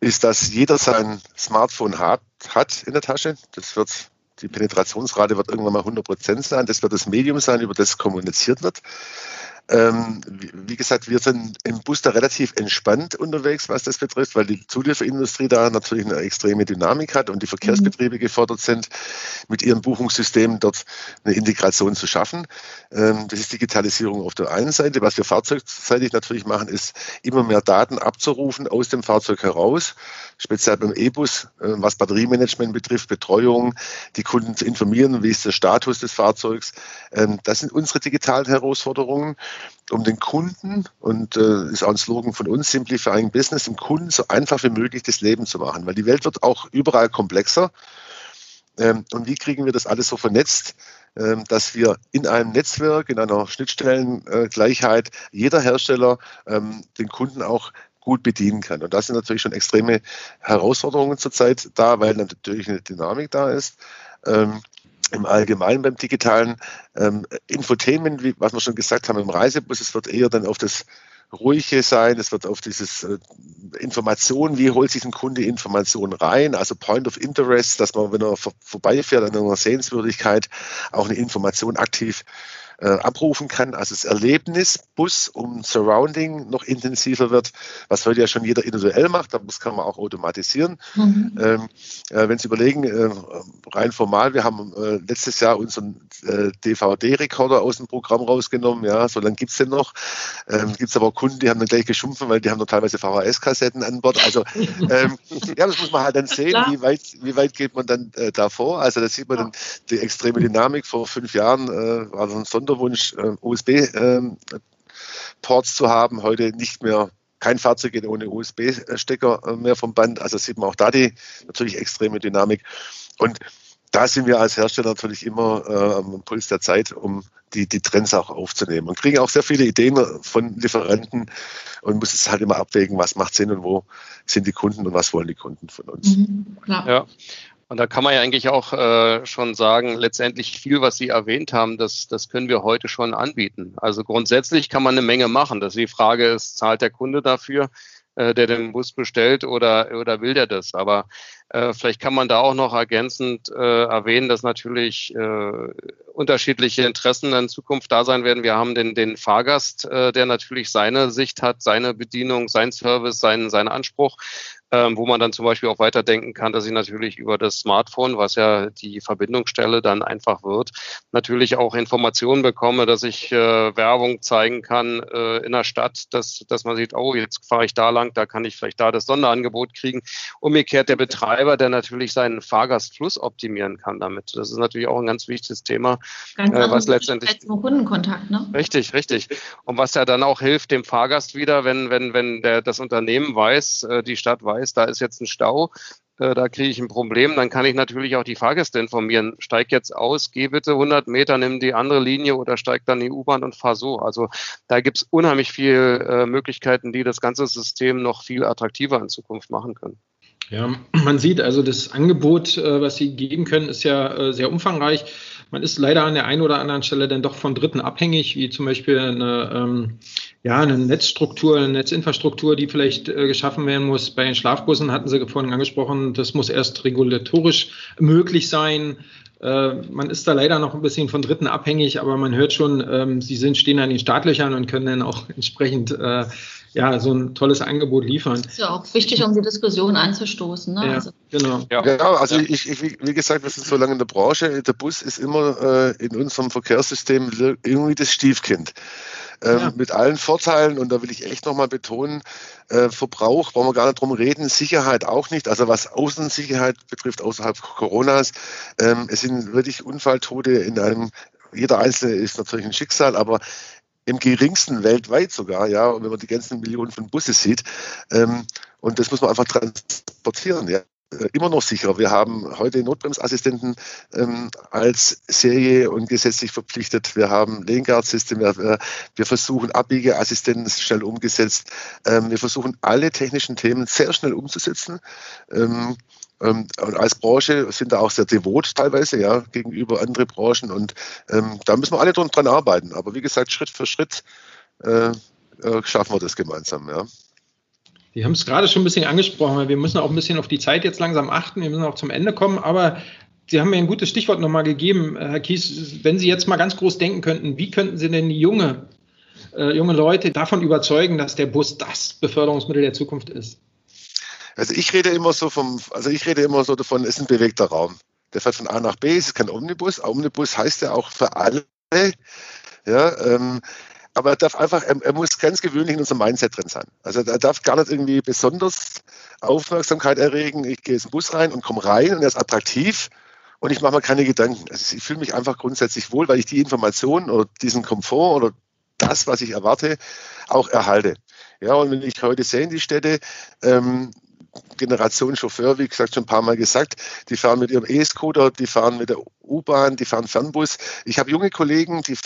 ist, dass jeder sein Smartphone hat, hat in der Tasche. Das wird die Penetrationsrate wird irgendwann mal 100 Prozent sein. Das wird das Medium sein, über das kommuniziert wird. Ähm, wie gesagt, wir sind im Bus da relativ entspannt unterwegs, was das betrifft, weil die Zulieferindustrie da natürlich eine extreme Dynamik hat und die Verkehrsbetriebe gefordert sind, mit ihren Buchungssystemen dort eine Integration zu schaffen. Ähm, das ist Digitalisierung auf der einen Seite. Was wir fahrzeugseitig natürlich machen, ist immer mehr Daten abzurufen aus dem Fahrzeug heraus, speziell beim E-Bus, äh, was Batteriemanagement betrifft, Betreuung, die Kunden zu informieren, wie ist der Status des Fahrzeugs. Ähm, das sind unsere digitalen Herausforderungen um den Kunden, und äh, ist auch ein Slogan von uns, Simplifying Business, dem Kunden so einfach wie möglich das Leben zu machen, weil die Welt wird auch überall komplexer. Ähm, und wie kriegen wir das alles so vernetzt, ähm, dass wir in einem Netzwerk, in einer Schnittstellengleichheit, jeder Hersteller ähm, den Kunden auch gut bedienen kann. Und das sind natürlich schon extreme Herausforderungen zurzeit da, weil natürlich eine Dynamik da ist. Ähm, im Allgemeinen beim digitalen ähm, Infotainment, wie, was wir schon gesagt haben, im Reisebus, es wird eher dann auf das Ruhige sein, es wird auf dieses äh, Information, wie holt sich ein Kunde Informationen rein, also Point of Interest, dass man, wenn er vor, vorbeifährt an einer Sehenswürdigkeit, auch eine Information aktiv äh, abrufen kann. Also das Erlebnisbus um Surrounding noch intensiver wird, was heute ja schon jeder individuell macht, das kann man auch automatisieren. Mhm. Ähm, äh, wenn Sie überlegen, äh, rein formal, wir haben äh, letztes Jahr unseren äh, DVD-Rekorder aus dem Programm rausgenommen, ja, so lange gibt es den noch. Ähm, gibt es aber auch Kunden, die haben dann gleich geschumpfen, weil die haben noch teilweise VHS-Kassetten an Bord. Also ähm, ja, das muss man halt dann sehen, wie weit, wie weit geht man dann äh, davor. Also da sieht man dann die extreme Dynamik. Vor fünf Jahren war so ein Sonder Kinderwunsch, äh, USB-Ports ähm, zu haben. Heute nicht mehr kein Fahrzeug geht ohne USB-Stecker äh, mehr vom Band. Also sieht man auch da die natürlich extreme Dynamik. Und da sind wir als Hersteller natürlich immer äh, am Puls der Zeit, um die, die Trends auch aufzunehmen. Und kriegen auch sehr viele Ideen von Lieferanten und muss es halt immer abwägen, was macht Sinn und wo sind die Kunden und was wollen die Kunden von uns. Mhm, klar. Ja. Und da kann man ja eigentlich auch äh, schon sagen, letztendlich viel, was Sie erwähnt haben, das, das können wir heute schon anbieten. Also grundsätzlich kann man eine Menge machen. Das die Frage ist, zahlt der Kunde dafür, äh, der den Bus bestellt oder, oder will der das? Aber äh, vielleicht kann man da auch noch ergänzend äh, erwähnen, dass natürlich äh, unterschiedliche Interessen in Zukunft da sein werden. Wir haben den, den Fahrgast, äh, der natürlich seine Sicht hat, seine Bedienung, sein Service, seinen, seinen Anspruch ähm, wo man dann zum Beispiel auch weiterdenken kann, dass ich natürlich über das Smartphone, was ja die Verbindungsstelle dann einfach wird, natürlich auch Informationen bekomme, dass ich äh, Werbung zeigen kann äh, in der Stadt, dass, dass man sieht, oh, jetzt fahre ich da lang, da kann ich vielleicht da das Sonderangebot kriegen. Umgekehrt der Betreiber, der natürlich seinen Fahrgastfluss optimieren kann damit. Das ist natürlich auch ein ganz wichtiges Thema, ganz äh, was letztendlich zum Kundenkontakt, ne? Richtig, richtig. Und was ja dann auch hilft dem Fahrgast wieder, wenn wenn wenn der das Unternehmen weiß, äh, die Stadt weiß weiß, da ist jetzt ein Stau, äh, da kriege ich ein Problem, dann kann ich natürlich auch die Fahrgäste informieren. Steig jetzt aus, geh bitte 100 Meter, nimm die andere Linie oder steig dann die U-Bahn und fahr so. Also da gibt es unheimlich viele äh, Möglichkeiten, die das ganze System noch viel attraktiver in Zukunft machen können. Ja, man sieht also, das Angebot, äh, was Sie geben können, ist ja äh, sehr umfangreich. Man ist leider an der einen oder anderen Stelle dann doch von Dritten abhängig, wie zum Beispiel eine, ähm, ja, eine Netzstruktur, eine Netzinfrastruktur, die vielleicht äh, geschaffen werden muss. Bei den Schlafbussen hatten Sie vorhin angesprochen, das muss erst regulatorisch möglich sein. Äh, man ist da leider noch ein bisschen von Dritten abhängig, aber man hört schon, ähm, sie sind, stehen an den Startlöchern und können dann auch entsprechend äh, ja, so ein tolles Angebot liefern. Das ist ja auch wichtig, um die Diskussion anzustoßen. Ne? Ja, also, genau. Ja, ja also ja. Ich, ich, wie gesagt, wir sind so lange in der Branche. Der Bus ist immer äh, in unserem Verkehrssystem irgendwie das Stiefkind. Ähm, ja. Mit allen Vorteilen, und da will ich echt nochmal betonen, äh, Verbrauch, brauchen wir gar nicht drum reden, Sicherheit auch nicht. Also was Außensicherheit betrifft, außerhalb Coronas, ähm, es sind wirklich Unfalltote in einem jeder Einzelne ist natürlich ein Schicksal, aber im geringsten weltweit sogar, ja, wenn man die ganzen Millionen von Busse sieht. Ähm, und das muss man einfach transportieren, ja. Äh, immer noch sicher. Wir haben heute Notbremsassistenten ähm, als Serie und gesetzlich verpflichtet. Wir haben Lane. Wir, wir versuchen Abbiegeassistenten schnell umgesetzt. Ähm, wir versuchen alle technischen Themen sehr schnell umzusetzen. Ähm, ähm, und als Branche sind da auch sehr devot teilweise, ja, gegenüber anderen Branchen. Und ähm, da müssen wir alle dran arbeiten. Aber wie gesagt, Schritt für Schritt äh, äh, schaffen wir das gemeinsam, ja. Wir haben es gerade schon ein bisschen angesprochen, wir müssen auch ein bisschen auf die Zeit jetzt langsam achten. Wir müssen auch zum Ende kommen. Aber Sie haben mir ein gutes Stichwort nochmal gegeben, Herr Kies. Wenn Sie jetzt mal ganz groß denken könnten, wie könnten Sie denn die junge, äh, junge Leute davon überzeugen, dass der Bus das Beförderungsmittel der Zukunft ist? Also ich rede immer so vom, also ich rede immer so davon, es ist ein bewegter Raum. Der fährt von A nach B, es ist kein Omnibus. Omnibus heißt ja auch für alle. Ja, ähm, aber er darf einfach, er, er, muss ganz gewöhnlich in unserem Mindset drin sein. Also er darf gar nicht irgendwie besonders Aufmerksamkeit erregen. Ich gehe ins Bus rein und komme rein und er ist attraktiv und ich mache mir keine Gedanken. Also ich fühle mich einfach grundsätzlich wohl, weil ich die Information oder diesen Komfort oder das, was ich erwarte, auch erhalte. Ja, und wenn ich heute sehe in die Städte, ähm, Generation Chauffeur, wie gesagt, schon ein paar Mal gesagt, die fahren mit ihrem E-Scooter, die fahren mit der U-Bahn, die fahren Fernbus. Ich habe junge Kollegen, die,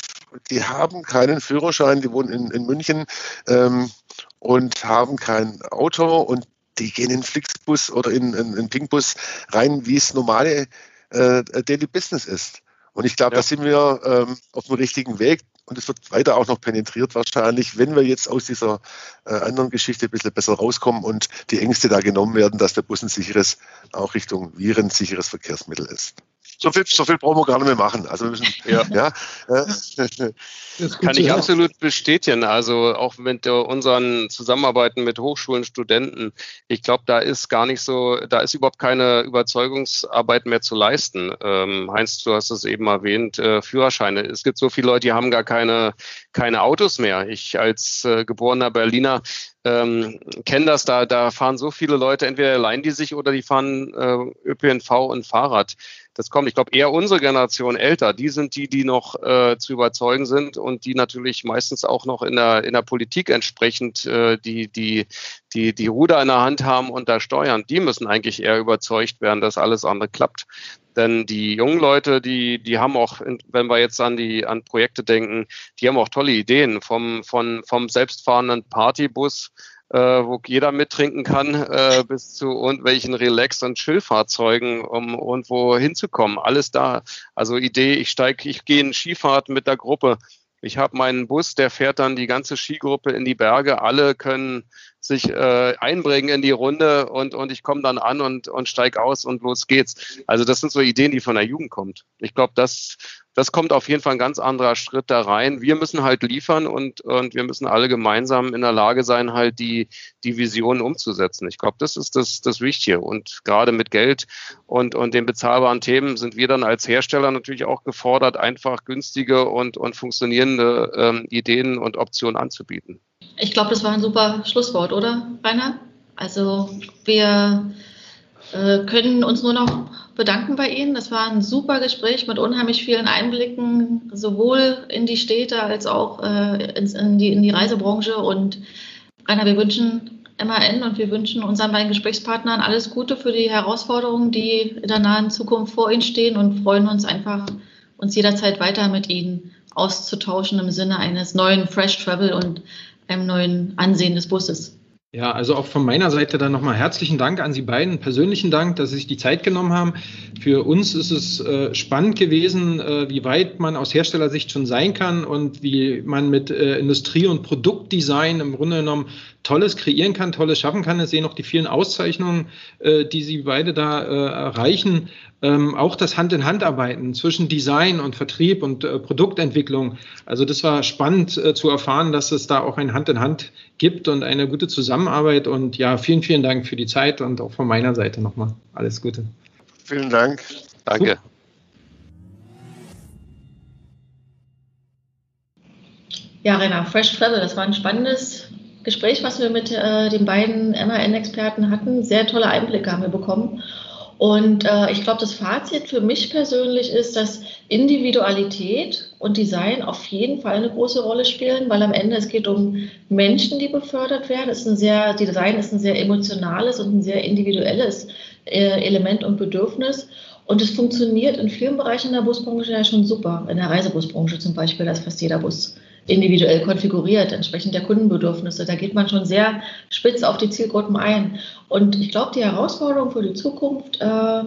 die haben keinen Führerschein, die wohnen in, in München ähm, und haben kein Auto und die gehen in Flixbus oder in, in, in Pinkbus rein, wie es normale äh, Daily Business ist. Und ich glaube, ja. da sind wir ähm, auf dem richtigen Weg und es wird weiter auch noch penetriert wahrscheinlich, wenn wir jetzt aus dieser äh, anderen Geschichte ein bisschen besser rauskommen und die Ängste da genommen werden, dass der Bus ein sicheres, auch Richtung Viren sicheres Verkehrsmittel ist so viel, so viel brauchen wir gar nicht mehr machen. Also wir müssen, ja. ja Kann ich absolut bestätigen. Also auch mit unseren Zusammenarbeiten mit Hochschulen, Studenten. Ich glaube, da ist gar nicht so, da ist überhaupt keine Überzeugungsarbeit mehr zu leisten. Ähm, Heinz, du hast es eben erwähnt, äh, Führerscheine. Es gibt so viele Leute, die haben gar keine, keine Autos mehr. Ich als äh, geborener Berliner ähm, kenne das, da, da fahren so viele Leute, entweder leihen die sich oder die fahren äh, ÖPNV und Fahrrad das kommt. Ich glaube, eher unsere Generation älter, die sind die, die noch äh, zu überzeugen sind und die natürlich meistens auch noch in der, in der Politik entsprechend äh, die, die, die, die Ruder in der Hand haben und da steuern. Die müssen eigentlich eher überzeugt werden, dass alles andere klappt. Denn die jungen Leute, die, die haben auch, wenn wir jetzt an die an Projekte denken, die haben auch tolle Ideen vom, von, vom selbstfahrenden Partybus äh, wo jeder mittrinken kann, äh, bis zu irgendwelchen Relax- und Chillfahrzeugen, um irgendwo hinzukommen. Alles da. Also Idee, ich steige, ich gehe in Skifahrt mit der Gruppe. Ich habe meinen Bus, der fährt dann die ganze Skigruppe in die Berge. Alle können sich äh, einbringen in die Runde und, und ich komme dann an und, und steig aus und los geht's. Also das sind so Ideen, die von der Jugend kommt. Ich glaube, das, das kommt auf jeden Fall ein ganz anderer Schritt da rein. Wir müssen halt liefern und, und wir müssen alle gemeinsam in der Lage sein, halt die, die Visionen umzusetzen. Ich glaube, das ist das, das Wichtige. Und gerade mit Geld und, und den bezahlbaren Themen sind wir dann als Hersteller natürlich auch gefordert, einfach günstige und, und funktionierende ähm, Ideen und Optionen anzubieten. Ich glaube, das war ein super Schlusswort, oder, Rainer? Also wir äh, können uns nur noch bedanken bei Ihnen. Das war ein super Gespräch mit unheimlich vielen Einblicken, sowohl in die Städte als auch äh, in, in, die, in die Reisebranche. Und Rainer, wir wünschen MAN und wir wünschen unseren beiden Gesprächspartnern alles Gute für die Herausforderungen, die in der nahen Zukunft vor Ihnen stehen und freuen uns einfach, uns jederzeit weiter mit Ihnen auszutauschen im Sinne eines neuen Fresh Travel und einem neuen Ansehen des Busses. Ja, also auch von meiner Seite dann nochmal herzlichen Dank an Sie beiden, persönlichen Dank, dass Sie sich die Zeit genommen haben. Für uns ist es äh, spannend gewesen, äh, wie weit man aus Herstellersicht schon sein kann und wie man mit äh, Industrie- und Produktdesign im Grunde genommen Tolles kreieren kann, Tolles schaffen kann. Ich sehe noch die vielen Auszeichnungen, äh, die Sie beide da äh, erreichen. Ähm, auch das Hand-in-Hand-Arbeiten zwischen Design und Vertrieb und äh, Produktentwicklung. Also das war spannend äh, zu erfahren, dass es da auch ein Hand-in-Hand gibt und eine gute Zusammenarbeit. Und ja, vielen, vielen Dank für die Zeit und auch von meiner Seite nochmal alles Gute. Vielen Dank. Danke. Ja, Rainer, Fresh Travel, das war ein spannendes Gespräch, was wir mit äh, den beiden MAN-Experten hatten. Sehr tolle Einblicke haben wir bekommen. Und äh, ich glaube, das Fazit für mich persönlich ist, dass Individualität und Design auf jeden Fall eine große Rolle spielen, weil am Ende es geht um Menschen, die befördert werden. Es ist ein sehr, Design ist ein sehr emotionales und ein sehr individuelles äh, Element und Bedürfnis. Und es funktioniert in vielen Bereichen der Busbranche ja schon super. In der Reisebusbranche zum Beispiel, da ist fast jeder Bus individuell konfiguriert, entsprechend der Kundenbedürfnisse. Da geht man schon sehr spitz auf die Zielgruppen ein. Und ich glaube, die Herausforderung für die Zukunft äh,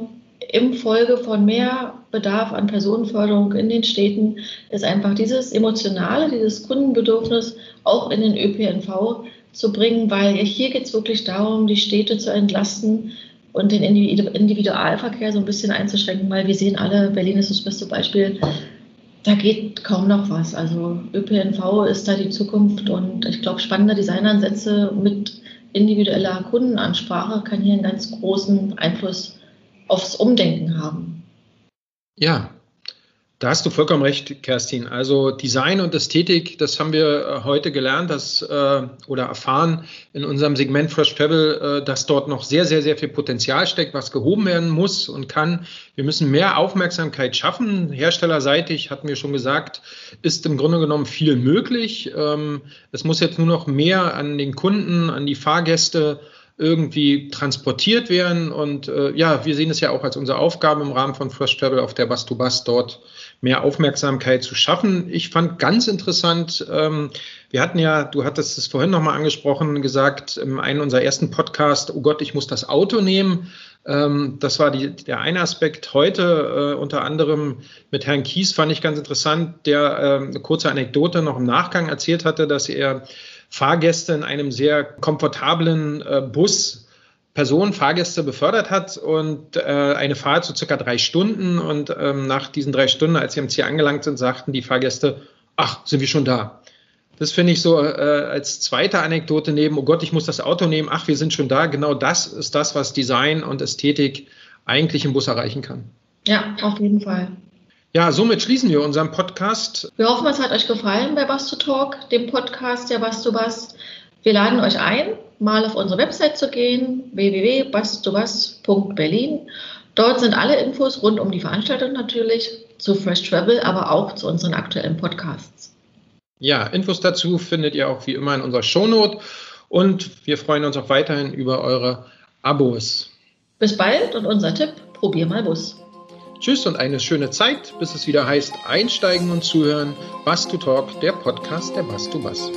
im Folge von mehr Bedarf an Personenförderung in den Städten ist einfach dieses emotionale, dieses Kundenbedürfnis auch in den ÖPNV zu bringen, weil hier geht es wirklich darum, die Städte zu entlasten und den Individualverkehr so ein bisschen einzuschränken, weil wir sehen alle, Berlin ist das beste Beispiel, da geht kaum noch was. Also ÖPNV ist da die Zukunft und ich glaube, spannende Designansätze mit individueller Kundenansprache kann hier einen ganz großen Einfluss aufs Umdenken haben. Ja, da hast du vollkommen recht, Kerstin. Also Design und Ästhetik, das haben wir äh, heute gelernt dass, äh, oder erfahren in unserem Segment Fresh Travel, äh, dass dort noch sehr, sehr, sehr viel Potenzial steckt, was gehoben werden muss und kann. Wir müssen mehr Aufmerksamkeit schaffen. Herstellerseitig, hatten wir schon gesagt, ist im Grunde genommen viel möglich. Ähm, es muss jetzt nur noch mehr an den Kunden, an die Fahrgäste irgendwie transportiert werden. Und äh, ja, wir sehen es ja auch als unsere Aufgabe im Rahmen von Fresh Travel auf der Bus-to-Bus dort mehr Aufmerksamkeit zu schaffen. Ich fand ganz interessant, ähm, wir hatten ja, du hattest es vorhin nochmal angesprochen, gesagt, in einem unserer ersten Podcasts, oh Gott, ich muss das Auto nehmen. Ähm, das war die, der eine Aspekt. Heute äh, unter anderem mit Herrn Kies fand ich ganz interessant, der äh, eine kurze Anekdote noch im Nachgang erzählt hatte, dass er Fahrgäste in einem sehr komfortablen äh, Bus Personen, Fahrgäste befördert hat und äh, eine Fahrt so circa drei Stunden. Und ähm, nach diesen drei Stunden, als sie am Ziel angelangt sind, sagten die Fahrgäste, ach, sind wir schon da. Das finde ich so äh, als zweite Anekdote neben, oh Gott, ich muss das Auto nehmen, ach, wir sind schon da. Genau das ist das, was Design und Ästhetik eigentlich im Bus erreichen kann. Ja, auf jeden Fall. Ja, somit schließen wir unseren Podcast. Wir hoffen, es hat euch gefallen bei Bass to Talk, dem Podcast der Bass to Bass. Wir laden euch ein, mal auf unsere Website zu gehen, www.bastobas.berlin. Dort sind alle Infos rund um die Veranstaltung natürlich, zu Fresh Travel, aber auch zu unseren aktuellen Podcasts. Ja, Infos dazu findet ihr auch wie immer in unserer Shownote und wir freuen uns auch weiterhin über eure Abos. Bis bald und unser Tipp, probier mal Bus. Tschüss und eine schöne Zeit, bis es wieder heißt Einsteigen und Zuhören. Bass to Talk, der Podcast der Bass to Bass.